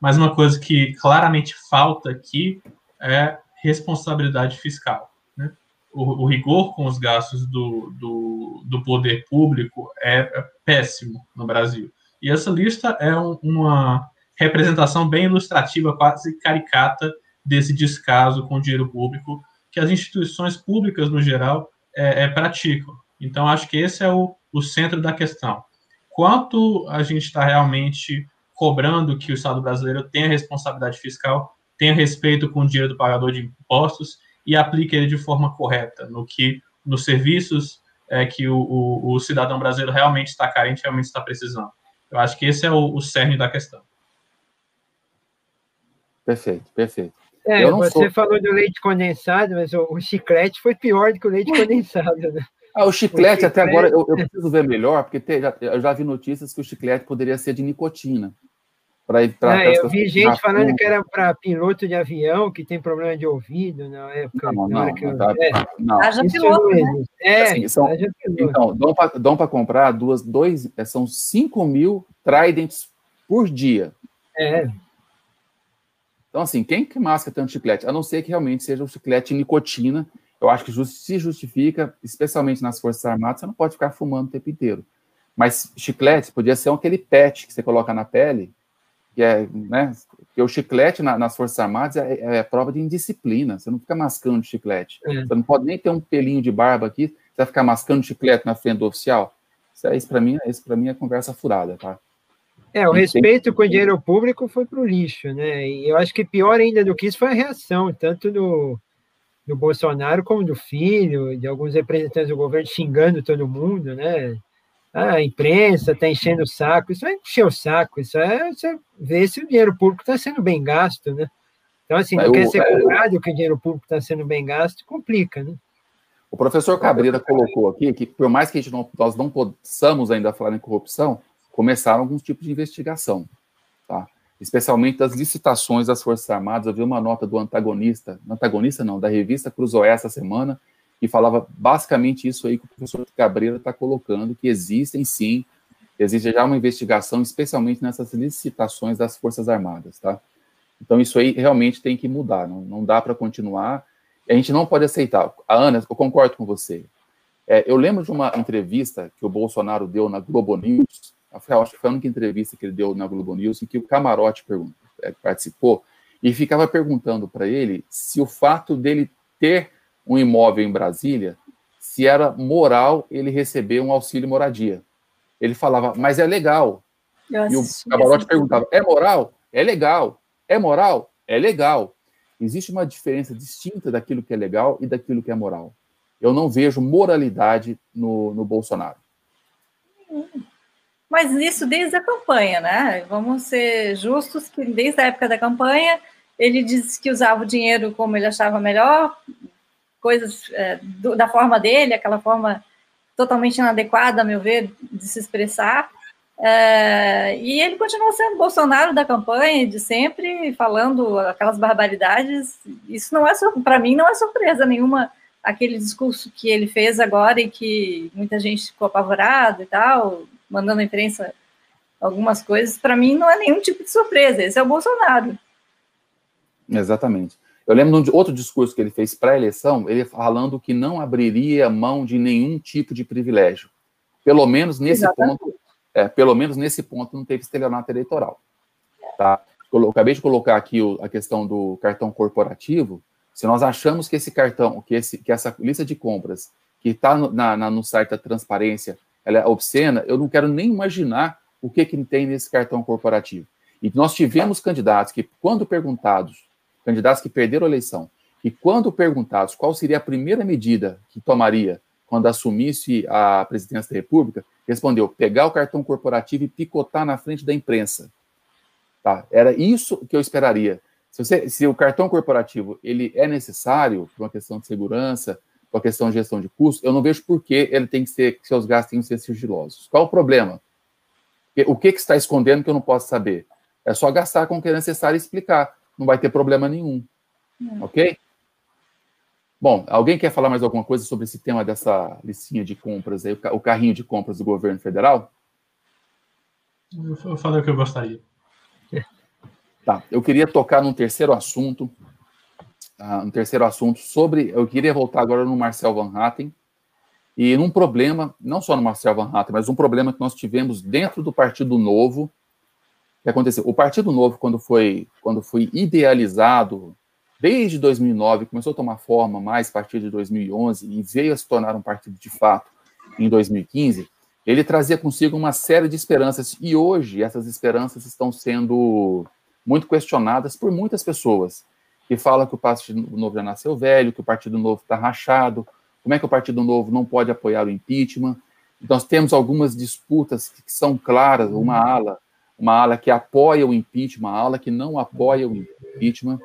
Mas uma coisa que claramente falta aqui é responsabilidade fiscal. Né? O, o, rigor com os gastos do, do, do poder público é, é, péssimo no Brasil. E essa lista é um, uma representação bem ilustrativa, quase caricata, desse descaso com o dinheiro público que as instituições públicas, no geral, é, é, praticam. Então, acho que esse é o, o centro da questão. Quanto a gente está realmente cobrando que o Estado brasileiro tenha responsabilidade fiscal tenha respeito com o dinheiro do pagador de impostos e aplique ele de forma correta no que nos serviços é, que o, o, o, cidadão brasileiro realmente está carente, realmente está precisando. Eu acho que esse é o, o cerne da questão. Perfeito, perfeito. É, você sou... falou do leite condensado, mas o, o, chiclete foi pior do que o leite <laughs> condensado, né? Ah, o chiclete, o chiclete... até agora eu, eu, preciso ver melhor, porque te, já, eu já vi notícias que o chiclete poderia ser de nicotina para é, eu vi gente falando que era para piloto de avião que tem problema de ouvido na época. Não, não, que eu... tá, é, não. Haja piloto, né? É, assim, são, então, dão para comprar duas, dois, é, são 5 mil Tridents por dia. É. Então, assim, quem que masca tanto chiclete? A não ser que realmente seja um chiclete nicotina, eu acho que just, se justifica, especialmente nas Forças Armadas, você não pode ficar fumando o tempo inteiro. Mas chiclete podia ser aquele pet que você coloca na pele, que é, né, que o chiclete na, nas Forças Armadas é, é, prova de indisciplina, você não fica mascando chiclete, é. você não pode nem ter um pelinho de barba aqui, você vai ficar mascando chiclete na frente do oficial, isso, é, isso para mim, isso para mim é conversa furada, tá? É, o respeito com o dinheiro público foi para o lixo, né? E eu acho que pior ainda do que isso foi a reação, tanto do, do Bolsonaro como do filho, de alguns representantes do governo xingando todo mundo, né? Ah, a imprensa está enchendo o saco, isso é encher o saco, isso é você ver se o dinheiro público está sendo bem gasto, né? Então, assim, não quer ser cobrado que o dinheiro público está sendo bem gasto, complica, né? O professor Cabreira colocou aqui que, por mais que a gente não, nós não possamos ainda falar em corrupção, começaram alguns tipos de investigação, tá? Especialmente das licitações das Forças Armadas. Eu vi uma nota do antagonista, antagonista não, da revista Cruzoé essa semana, que falava basicamente isso aí que o professor Cabreira está colocando, que existem sim, existe já uma investigação, especialmente nessas licitações das Forças Armadas, tá? Então isso aí realmente tem que mudar, não, não dá para continuar, a gente não pode aceitar. A Ana, eu concordo com você. É, eu lembro de uma entrevista que o Bolsonaro deu na Globo News, acho que foi a única entrevista que ele deu na Globo News, em que o Camarote é, participou, e ficava perguntando para ele se o fato dele ter um imóvel em Brasília, se era moral ele receber um auxílio moradia. Ele falava, mas é legal. E o Camarote perguntava: é moral? É legal. É moral? É legal. Existe uma diferença distinta daquilo que é legal e daquilo que é moral. Eu não vejo moralidade no, no Bolsonaro. Mas isso desde a campanha, né? Vamos ser justos que desde a época da campanha ele disse que usava o dinheiro como ele achava melhor, coisas é, do, da forma dele, aquela forma totalmente inadequada, a meu ver, de se expressar. É, e ele continua sendo Bolsonaro da campanha, de sempre, falando aquelas barbaridades. Isso não é, para mim, não é surpresa nenhuma, aquele discurso que ele fez agora e que muita gente ficou apavorado e tal, mandando à imprensa algumas coisas. Para mim, não é nenhum tipo de surpresa. Esse é o Bolsonaro. Exatamente. Eu lembro de outro discurso que ele fez para a eleição, ele falando que não abriria mão de nenhum tipo de privilégio. Pelo menos nesse Exatamente. ponto é, pelo menos nesse ponto não teve estelionato eleitoral. Tá? Eu acabei de colocar aqui o, a questão do cartão corporativo. Se nós achamos que esse cartão, que, esse, que essa lista de compras que está no, no site da transparência, ela é obscena, eu não quero nem imaginar o que, que tem nesse cartão corporativo. E nós tivemos candidatos que, quando perguntados, candidatos que perderam a eleição, e quando perguntados qual seria a primeira medida que tomaria quando assumisse a presidência da República, respondeu: pegar o cartão corporativo e picotar na frente da imprensa. Tá? Era isso que eu esperaria. Se, você, se o cartão corporativo ele é necessário por uma questão de segurança, por uma questão de gestão de custos, eu não vejo por que ele tem que ser, que seus gastos têm que ser sigilosos. Qual o problema? O que, que está escondendo que eu não posso saber? É só gastar com o que é necessário e explicar. Não vai ter problema nenhum. Hum. Ok? Bom, alguém quer falar mais alguma coisa sobre esse tema dessa listinha de compras aí, o carrinho de compras do governo federal? Eu falei o que eu gostaria. Tá, eu queria tocar num terceiro assunto, uh, um terceiro assunto sobre, eu queria voltar agora no Marcel Van Hatten, e num problema, não só no Marcel Van Hatten, mas um problema que nós tivemos dentro do Partido Novo, que aconteceu, o Partido Novo, quando foi, quando foi idealizado desde 2009, começou a tomar forma mais a partir de 2011 e veio a se tornar um partido de fato em 2015, ele trazia consigo uma série de esperanças e hoje essas esperanças estão sendo muito questionadas por muitas pessoas que falam que o Partido Novo já nasceu velho, que o Partido Novo está rachado, como é que o Partido Novo não pode apoiar o impeachment. Nós temos algumas disputas que são claras, uma ala, uma ala que apoia o impeachment, uma ala que não apoia o impeachment.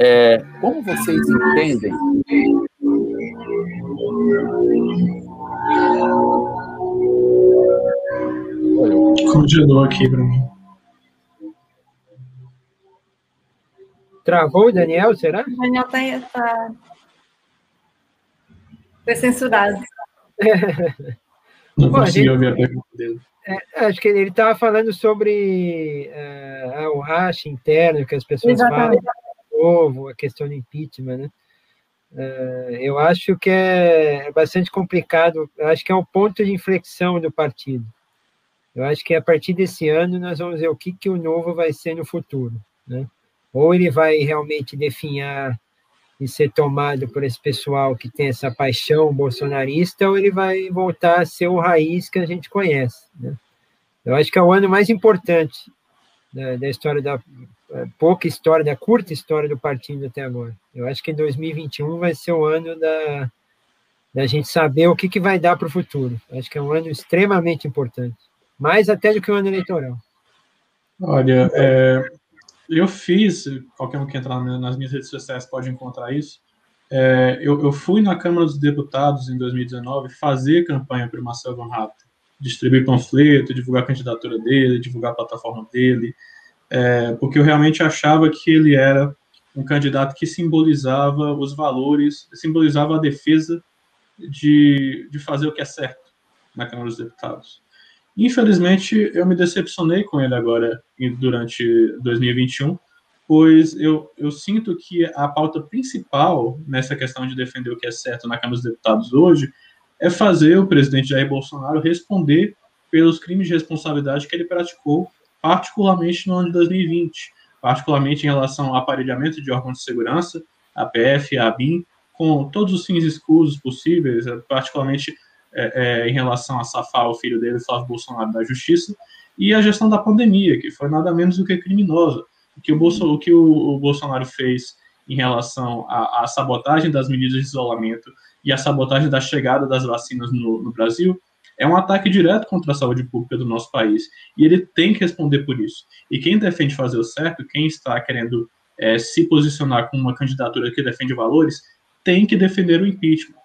É, como vocês entendem? Congelou aqui para mim. Travou o Daniel, será? O Daniel está. Tá... Foi censurado. Não consegui ouvir a pergunta dele. É, acho que ele estava falando sobre uh, o racha interno que as pessoas Exatamente. falam novo, a questão do impeachment, né? Uh, eu acho que é, é bastante complicado, eu acho que é um ponto de inflexão do partido. Eu acho que a partir desse ano nós vamos ver o que, que o novo vai ser no futuro, né? Ou ele vai realmente definhar e ser tomado por esse pessoal que tem essa paixão bolsonarista, ou ele vai voltar a ser o raiz que a gente conhece, né? Eu acho que é o ano mais importante da, da história da é, pouca história, da curta história do partido até agora. Eu acho que 2021 vai ser o ano da, da gente saber o que, que vai dar para o futuro. Acho que é um ano extremamente importante, mais até do que o ano eleitoral. Olha, é, eu fiz, qualquer um que entrar nas minhas redes sociais pode encontrar isso. É, eu, eu, fui na Câmara dos Deputados em 2019 fazer campanha para o Marcelo Van Hatten, distribuir panfleto, divulgar a candidatura dele, divulgar a plataforma dele, é, porque eu realmente achava que ele era um candidato que simbolizava os valores, simbolizava a defesa de, de fazer o que é certo na Câmara dos Deputados. Infelizmente, eu me decepcionei com ele agora, durante 2021, pois eu, eu sinto que a pauta principal nessa questão de defender o que é certo na Câmara dos Deputados hoje é fazer o presidente Jair Bolsonaro responder pelos crimes de responsabilidade que ele praticou particularmente no ano de 2020, particularmente em relação ao aparelhamento de órgãos de segurança, a PF, a ABIN, com todos os fins escusos possíveis, particularmente é, é, em relação a safar o filho dele, Flávio Bolsonaro, da Justiça, e a gestão da pandemia, que foi nada menos do que criminosa. O que o, Bolso, o, que o, o Bolsonaro fez em relação à, sabotagem das medidas de isolamento e à sabotagem da chegada das vacinas no, no Brasil é um ataque direto contra a saúde pública do nosso país. E ele tem que responder por isso. E quem defende fazer o certo, quem está querendo é, se posicionar com uma candidatura que defende valores, tem que defender o impeachment.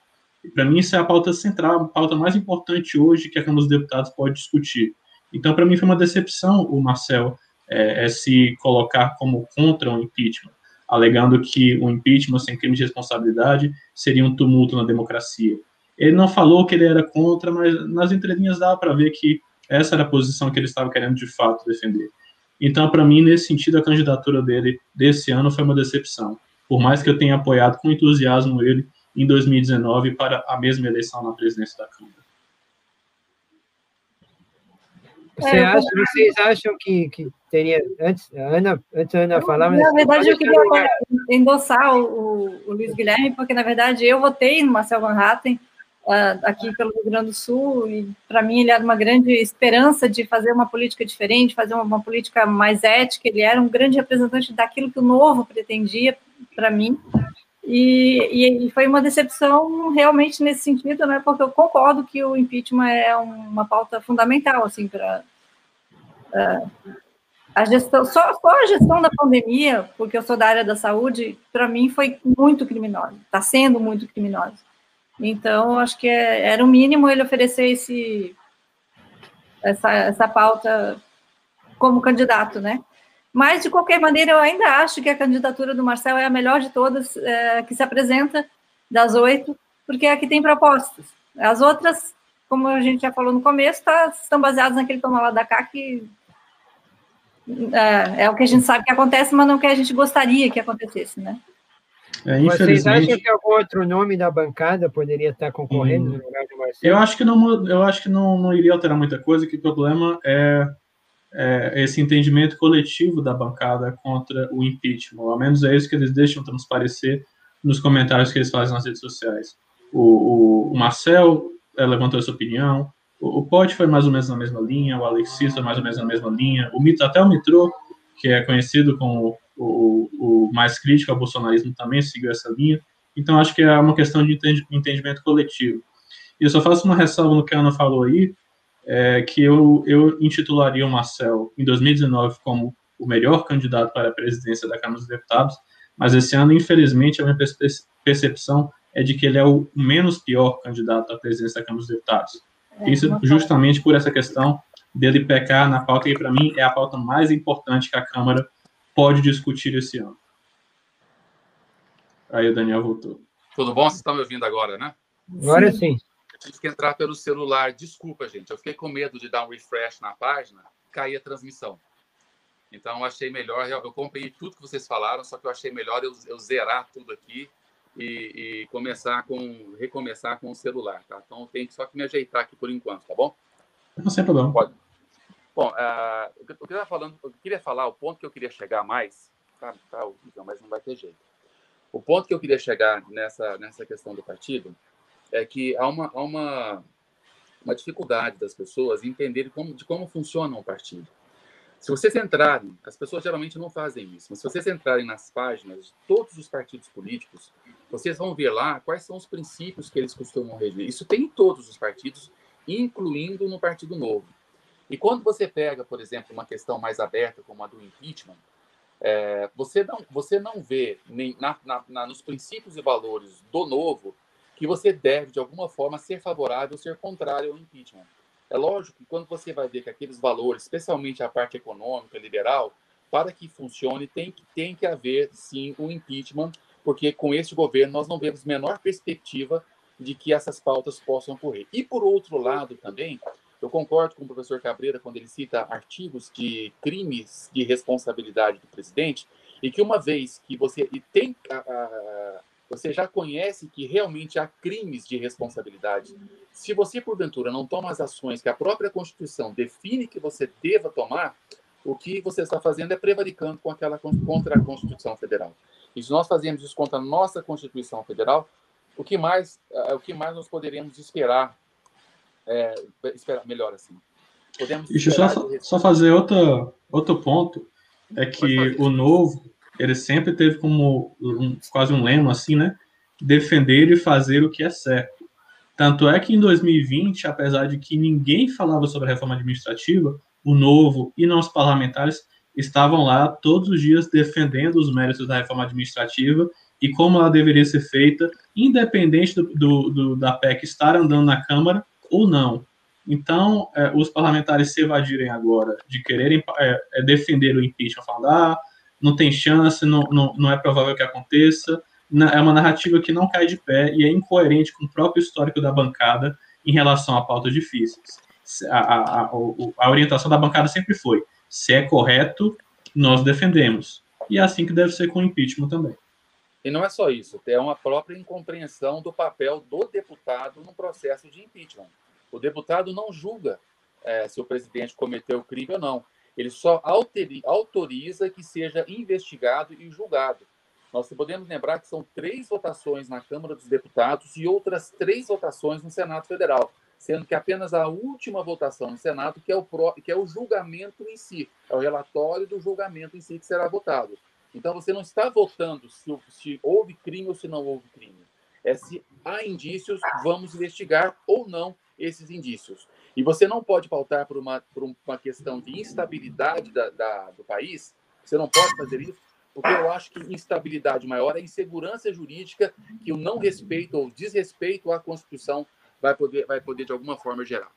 Para mim, isso é a pauta central, a pauta mais importante hoje que a Câmara dos Deputados pode discutir. Então, para mim, foi uma decepção o Marcel é, é, se colocar como contra o impeachment, alegando que o impeachment sem crime de responsabilidade seria um tumulto na democracia. Ele não falou que ele era contra, mas nas entrelinhas dava para ver que essa era a posição que ele estava querendo de fato defender. Então, para mim, nesse sentido, a candidatura dele desse ano foi uma decepção. Por mais que eu tenha apoiado com entusiasmo ele em 2019 para a mesma eleição na presidência da Câmara. Você é, acha, vocês acham que, que teria. Antes, a Ana, antes a Ana falar. Na verdade, eu queria endossar o, o, o, Luiz Guilherme, porque, na verdade, eu votei no Marcel Van Hatten uh, aqui pelo Rio Grande do Sul, e para mim ele era uma grande esperança de fazer uma política diferente, fazer uma, uma política mais ética. Ele era um grande representante daquilo que o novo pretendia para mim. E, e, foi uma decepção realmente nesse sentido, né? Porque eu concordo que o impeachment é uma pauta fundamental, assim, para uh, a gestão. Só, só, a gestão da pandemia, porque eu sou da área da saúde, para mim foi muito criminosa, está sendo muito criminosa. Então, acho que é, era o mínimo ele oferecer esse, essa, essa pauta como candidato, né? Mas, de qualquer maneira, eu ainda acho que a candidatura do Marcel é a melhor de todas é, que se apresenta, das oito, porque é a que tem propostas. As outras, como a gente já falou no começo, tá, estão baseadas naquele toma lá da cá que é, é, o que a gente sabe que acontece, mas não o que a gente gostaria que acontecesse, né? É, Vocês acham que algum outro nome da bancada poderia estar concorrendo hum. no lugar do Marcelo? Eu acho que não, eu acho que não, não iria alterar muita coisa, que o problema é, é, esse entendimento coletivo da bancada contra o impeachment. Ao menos é isso que eles deixam transparecer nos comentários que eles fazem nas redes sociais. O, o, o Marcel é, levantou essa opinião, o, o Pote foi mais ou menos na mesma linha, o Alexis foi mais ou menos na mesma linha, o Mito, até o Mitro, que é conhecido como o, o mais crítico ao bolsonarismo também seguiu essa linha. Então, acho que é uma questão de entendimento coletivo. E eu só faço uma ressalva no que a Ana falou aí, é, que eu, eu intitularia o Marcel em 2019 como o melhor candidato para a presidência da Câmara dos Deputados, mas esse ano, infelizmente, a minha percepção é de que ele é o menos pior candidato à presidência da Câmara dos Deputados. É, Isso justamente por essa questão dele pecar na pauta, que para mim é a pauta mais importante que a Câmara pode discutir esse ano. Aí o Daniel voltou. Tudo bom? Vocês estão me ouvindo agora, né? Agora sim. Tive que entrar pelo celular. Desculpa, gente. Eu fiquei com medo de dar um refresh na página, cair a transmissão. Então, eu achei melhor. Eu, comprei tudo que vocês falaram, só que eu achei melhor eu, eu zerar tudo aqui e, e, começar com recomeçar com o celular, tá? Então, tenho só que me ajeitar aqui por enquanto, tá bom? Não sem problema. Pode. Bom, uh, eu, queria falando, eu queria falar o ponto que eu queria chegar mais, tá, tá mas não vai ter jeito. O ponto que eu queria chegar nessa, nessa questão do partido é que há uma, há uma, uma dificuldade das pessoas em entenderem como, de como funciona um partido. Se vocês entrarem, as pessoas geralmente não fazem isso, mas se vocês entrarem nas páginas de todos os partidos políticos, vocês vão ver lá quais são os princípios que eles costumam reger. Isso tem em todos os partidos, incluindo no Partido Novo. E quando você pega, por exemplo, uma questão mais aberta como a do impeachment, é, você, não, você não vê nem na, na, na, nos princípios e valores do novo que você deve, de alguma forma, ser favorável ou ser contrário ao impeachment. É lógico que quando você vai ver que aqueles valores, especialmente a parte econômica, liberal, para que funcione, tem que, tem que haver, sim, o um impeachment, porque com este governo nós não vemos menor perspectiva de que essas pautas possam ocorrer. E, por outro lado, também, eu concordo com o professor Cabreira quando ele cita artigos de crimes de responsabilidade do presidente e que uma vez que você tem a, a, você já conhece que realmente há crimes de responsabilidade. Se você porventura não toma as ações que a própria Constituição define que você deva tomar, o que você está fazendo é prevaricando com aquela contra a Constituição Federal. E se nós fazemos isso contra a nossa Constituição Federal, o que mais, o que mais nós poderíamos esperar é, esperar, melhor assim. Podemos Deixa eu só, só fazer outra, outro ponto, é que o novo, ele sempre teve como um, quase um lema assim, né? Defender e fazer o que é certo. Tanto é que em 2020, apesar de que ninguém falava sobre a reforma administrativa, o novo e nossos parlamentares estavam lá todos os dias defendendo os méritos da reforma administrativa e como ela deveria ser feita, independente do, do, do da PEC estar andando na Câmara ou não. Então, é, os parlamentares se evadirem agora de quererem é, é defender o impeachment, falando, ah, não tem chance, não, não, não é provável que aconteça, é uma narrativa que não cai de pé e é incoerente com o próprio histórico da bancada em relação a pautas difíceis. A, a, a, a orientação da bancada sempre foi: se é correto, nós defendemos. E é assim que deve ser com o impeachment também. E não é só isso, é uma própria incompreensão do papel do deputado no processo de impeachment. O deputado não julga é, se o presidente cometeu crime ou não. Ele só autoriza que seja investigado e julgado. Nós podemos lembrar que são três votações na Câmara dos Deputados e outras três votações no Senado Federal, sendo que apenas a última votação no Senado que é o, pro, que é o julgamento em si, é o relatório do julgamento em si que será votado. Então você não está votando se, se houve crime ou se não houve crime. É se há indícios, vamos investigar ou não esses indícios. E você não pode pautar por uma, por uma questão de instabilidade da, da, do país, você não pode fazer isso, porque eu acho que instabilidade maior é insegurança jurídica que o não respeito ou desrespeito à Constituição vai poder, vai poder de alguma forma gerar.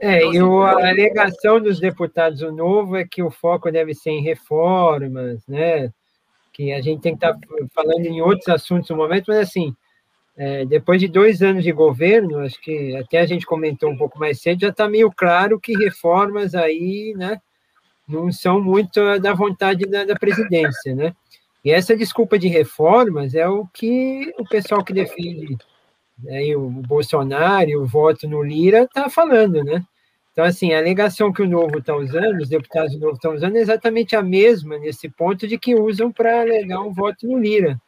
É, então, e assim, a alegação dos deputados do Novo é que o foco deve ser em reformas, né? Que a gente tem que estar tá falando em outros assuntos no momento, mas assim, é, depois de dois anos de governo, acho que até a gente comentou um pouco mais cedo, já está meio claro que reformas aí, né, não são muito da vontade da, da, presidência, né? E essa desculpa de reformas é o que o pessoal que defende aí o Bolsonaro o voto no Lira está falando, né? Então, assim, a alegação que o Novo está usando, os deputados do Novo estão usando, é exatamente a mesma nesse ponto de que usam para alegar um voto no Lira.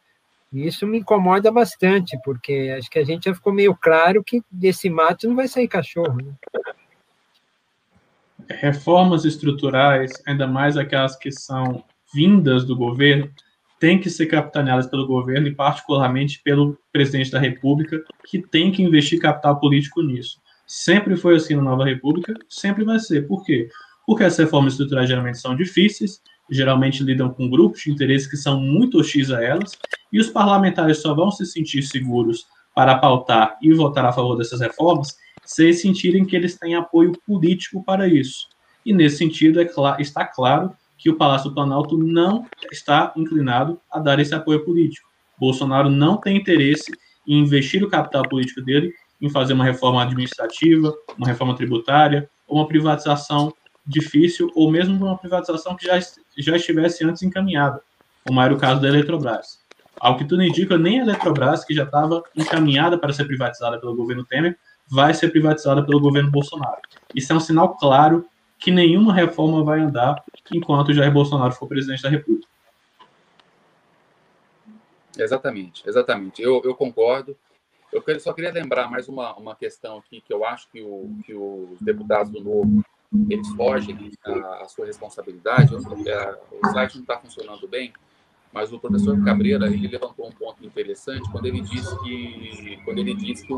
Isso me incomoda bastante, porque acho que a gente já ficou meio claro que desse mato não vai sair cachorro. Né? Reformas estruturais, ainda mais aquelas que são vindas do governo, têm que ser capitaneadas pelo governo e, particularmente, pelo presidente da República, que tem que investir capital político nisso. Sempre foi assim na Nova República, sempre vai ser. Por quê? Porque as reformas estruturais geralmente são difíceis, geralmente lidam com grupos de interesse que são muito hostis a elas, e os parlamentares só vão se sentir seguros para pautar e votar a favor dessas reformas se sentirem que eles têm apoio político para isso. E nesse sentido, é cl está claro que o Palácio do Planalto não está inclinado a dar esse apoio político. Bolsonaro não tem interesse em investir o capital político dele em fazer uma reforma administrativa, uma reforma tributária, uma privatização difícil, ou mesmo uma privatização que já, já estivesse antes encaminhada, como era o caso da Eletrobras. Ao que tudo indica, nem a Eletrobras, que já estava encaminhada para ser privatizada pelo governo Temer, vai ser privatizada pelo governo Bolsonaro. Isso é um sinal claro que nenhuma reforma vai andar enquanto Jair Bolsonaro for presidente da República. Exatamente, exatamente. Eu, eu concordo. Eu só queria lembrar mais uma, uma questão aqui que eu acho que, o, que os deputados do Novo eles fogem à sua responsabilidade. O slide não está funcionando bem, mas o professor Cabreira ele levantou um ponto interessante quando ele disse que quando ele disse que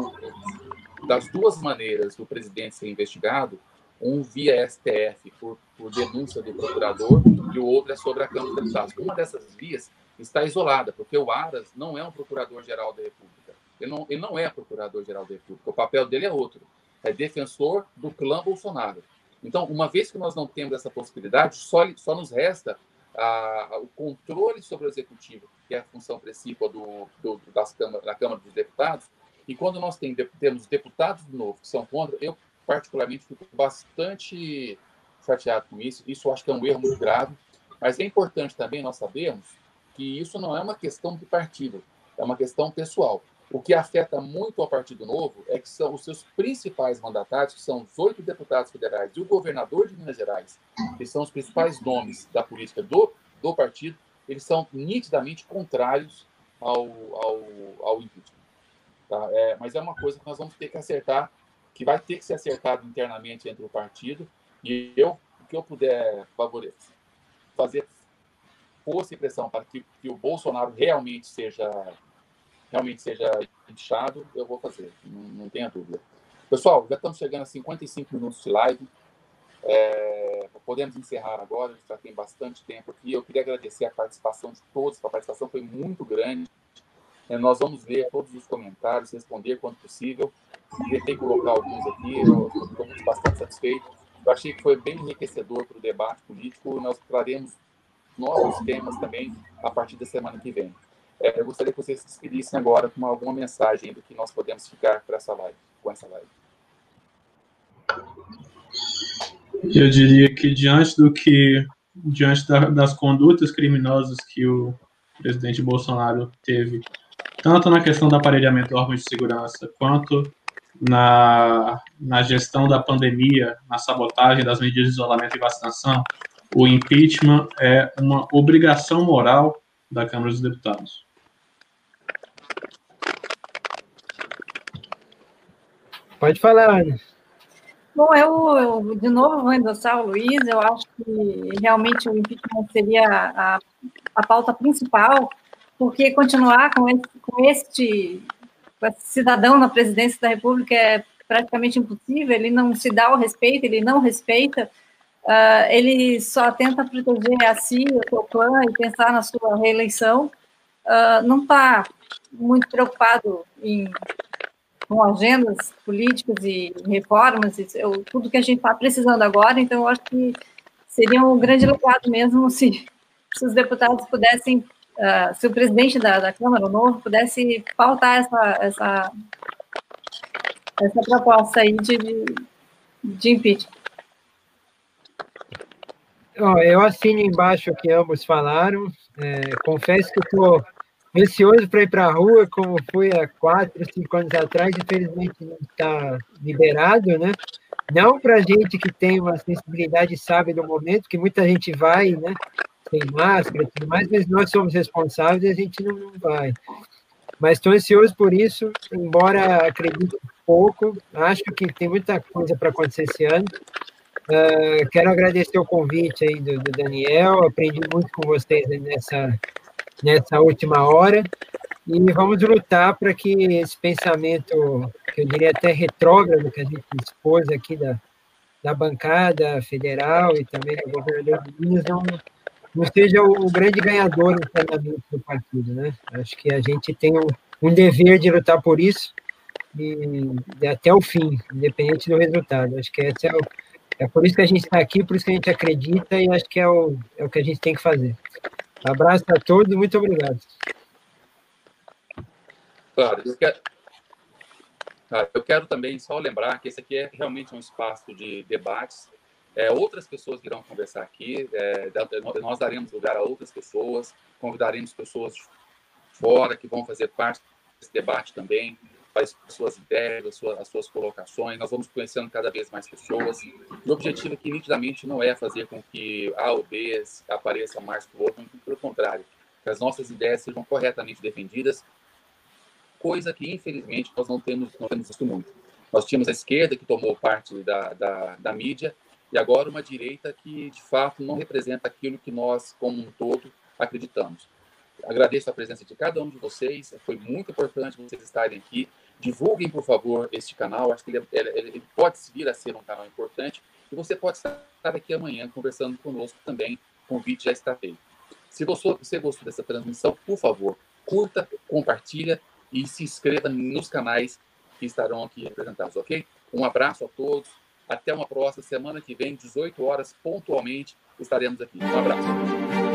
das duas maneiras do presidente ser investigado, um via STF por, por denúncia do procurador e o outro é sobre a Câmara dos Deputados. Uma dessas vias está isolada, porque o Aras não é um procurador-geral da República. Ele não, ele não é procurador-geral da República. O papel dele é outro. É defensor do clã Bolsonaro. Então, uma vez que nós não temos essa possibilidade, só, só nos resta a, o controle sobre o executivo, que é a função principal do, do, das câmara, da Câmara dos Deputados. E quando nós tem, temos deputados de novo que são contra, eu particularmente fico bastante chateado com isso. Isso acho que é um erro muito grave. Mas é importante também nós sabermos que isso não é uma questão de partido, é uma questão pessoal. O que afeta muito ao Partido Novo é que são os seus principais mandatários, que são os oito deputados federais e o governador de Minas Gerais, que são os principais nomes da política do, do partido, eles são nitidamente contrários ao, ao, ao impeachment. Tá? É, mas é uma coisa que nós vamos ter que acertar, que vai ter que ser acertado internamente entre o partido. E eu, o que eu puder favorecer, fazer força e pressão para que, que o Bolsonaro realmente seja realmente seja inchado, eu vou fazer, não, não tenha dúvida. Pessoal, já estamos chegando a 55 minutos de live. É, podemos encerrar agora, a gente já tem bastante tempo aqui. Eu queria agradecer a participação de todos, a participação foi muito grande. É, nós vamos ler todos os comentários, responder quanto possível. Tentei colocar alguns aqui, eu estou bastante satisfeito. Eu achei que foi bem enriquecedor para o debate político. Nós traremos novos temas também a partir da semana que vem. É, eu gostaria que vocês se despedissem agora com alguma mensagem do que nós podemos ficar para essa live, com essa live. Eu diria que diante do que diante da, das condutas criminosas que o presidente Bolsonaro teve, tanto na questão do aparelhamento do órgão de segurança, quanto na, na gestão da pandemia, na sabotagem das medidas de isolamento e vacinação, o impeachment é uma obrigação moral da Câmara dos Deputados. Pode falar, Ana. Bom, eu, eu, de novo vou endossar o Luiz, eu acho que realmente o impeachment seria a, a pauta principal, porque continuar com, com, este, com esse cidadão na presidência da República é praticamente impossível, ele não se dá o respeito, ele não respeita, uh, ele só tenta proteger a si, o seu clã e pensar na sua reeleição, uh, não está muito preocupado em com agendas políticas e reformas, e eu, tudo que a gente está precisando agora, então eu acho que seria um grande legado mesmo se, se os deputados pudessem, uh, se o presidente da, da Câmara, o novo, pudesse pautar essa, essa, essa proposta aí de, de, de impeachment. Eu assino embaixo o que ambos falaram. É, confesso que estou receoso para ir para a rua, como fui há quatro, cinco anos atrás, infelizmente não está liberado, né? Não para gente que tem uma sensibilidade sabe do momento, que muita gente vai, né? Sem máscara e tudo mais, mas nós somos responsáveis e a gente não, não vai. Mas estou ansioso por isso, embora acredite pouco, acho que tem muita coisa para acontecer esse ano. Uh, quero agradecer o convite aí do, do Daniel, aprendi muito com vocês nessa nessa última hora e vamos lutar para que esse pensamento, que eu diria até retrógrado, que a gente expôs aqui da, da bancada federal e também do governador de Minas, não, não seja o, grande ganhador internamente do partido. Né? Acho que a gente tem um, um dever de lutar por isso e, e, até o fim, independente do resultado. Acho que é, o, é por isso que a gente está aqui, por isso que a gente acredita e acho que é o, é o que a gente tem que fazer. Abraço a todos e muito obrigado. Claro, eu quero, eu quero também só lembrar que esse aqui é realmente um espaço de debates. É, outras pessoas virão conversar aqui, é, nós daremos lugar a outras pessoas, convidaremos pessoas fora que vão fazer parte desse debate também faz suas ideias, as suas, as suas colocações, nós vamos conhecendo cada vez mais pessoas. o objetivo aqui, nitidamente, não é fazer com que A ou B apareça mais que o outro, pelo contrário, que as nossas ideias sejam corretamente defendidas, coisa que, infelizmente, nós não temos, não temos visto muito. Nós tínhamos a esquerda, que tomou parte da, da, da mídia, e agora uma direita que, de fato, não representa aquilo que nós, como um todo, acreditamos. Agradeço a presença de cada um de vocês. Foi muito importante vocês estarem aqui. Divulguem, por favor, este canal. Acho que ele, ele, ele pode vir a ser um canal importante. E você pode estar aqui amanhã conversando conosco também. O convite já está feito. Se você, gostou dessa transmissão, por favor, curta, compartilha e se inscreva nos canais que estarão aqui representados, ok? Um abraço a todos. Até uma próxima semana que vem, 18 horas, pontualmente, estaremos aqui. Um abraço.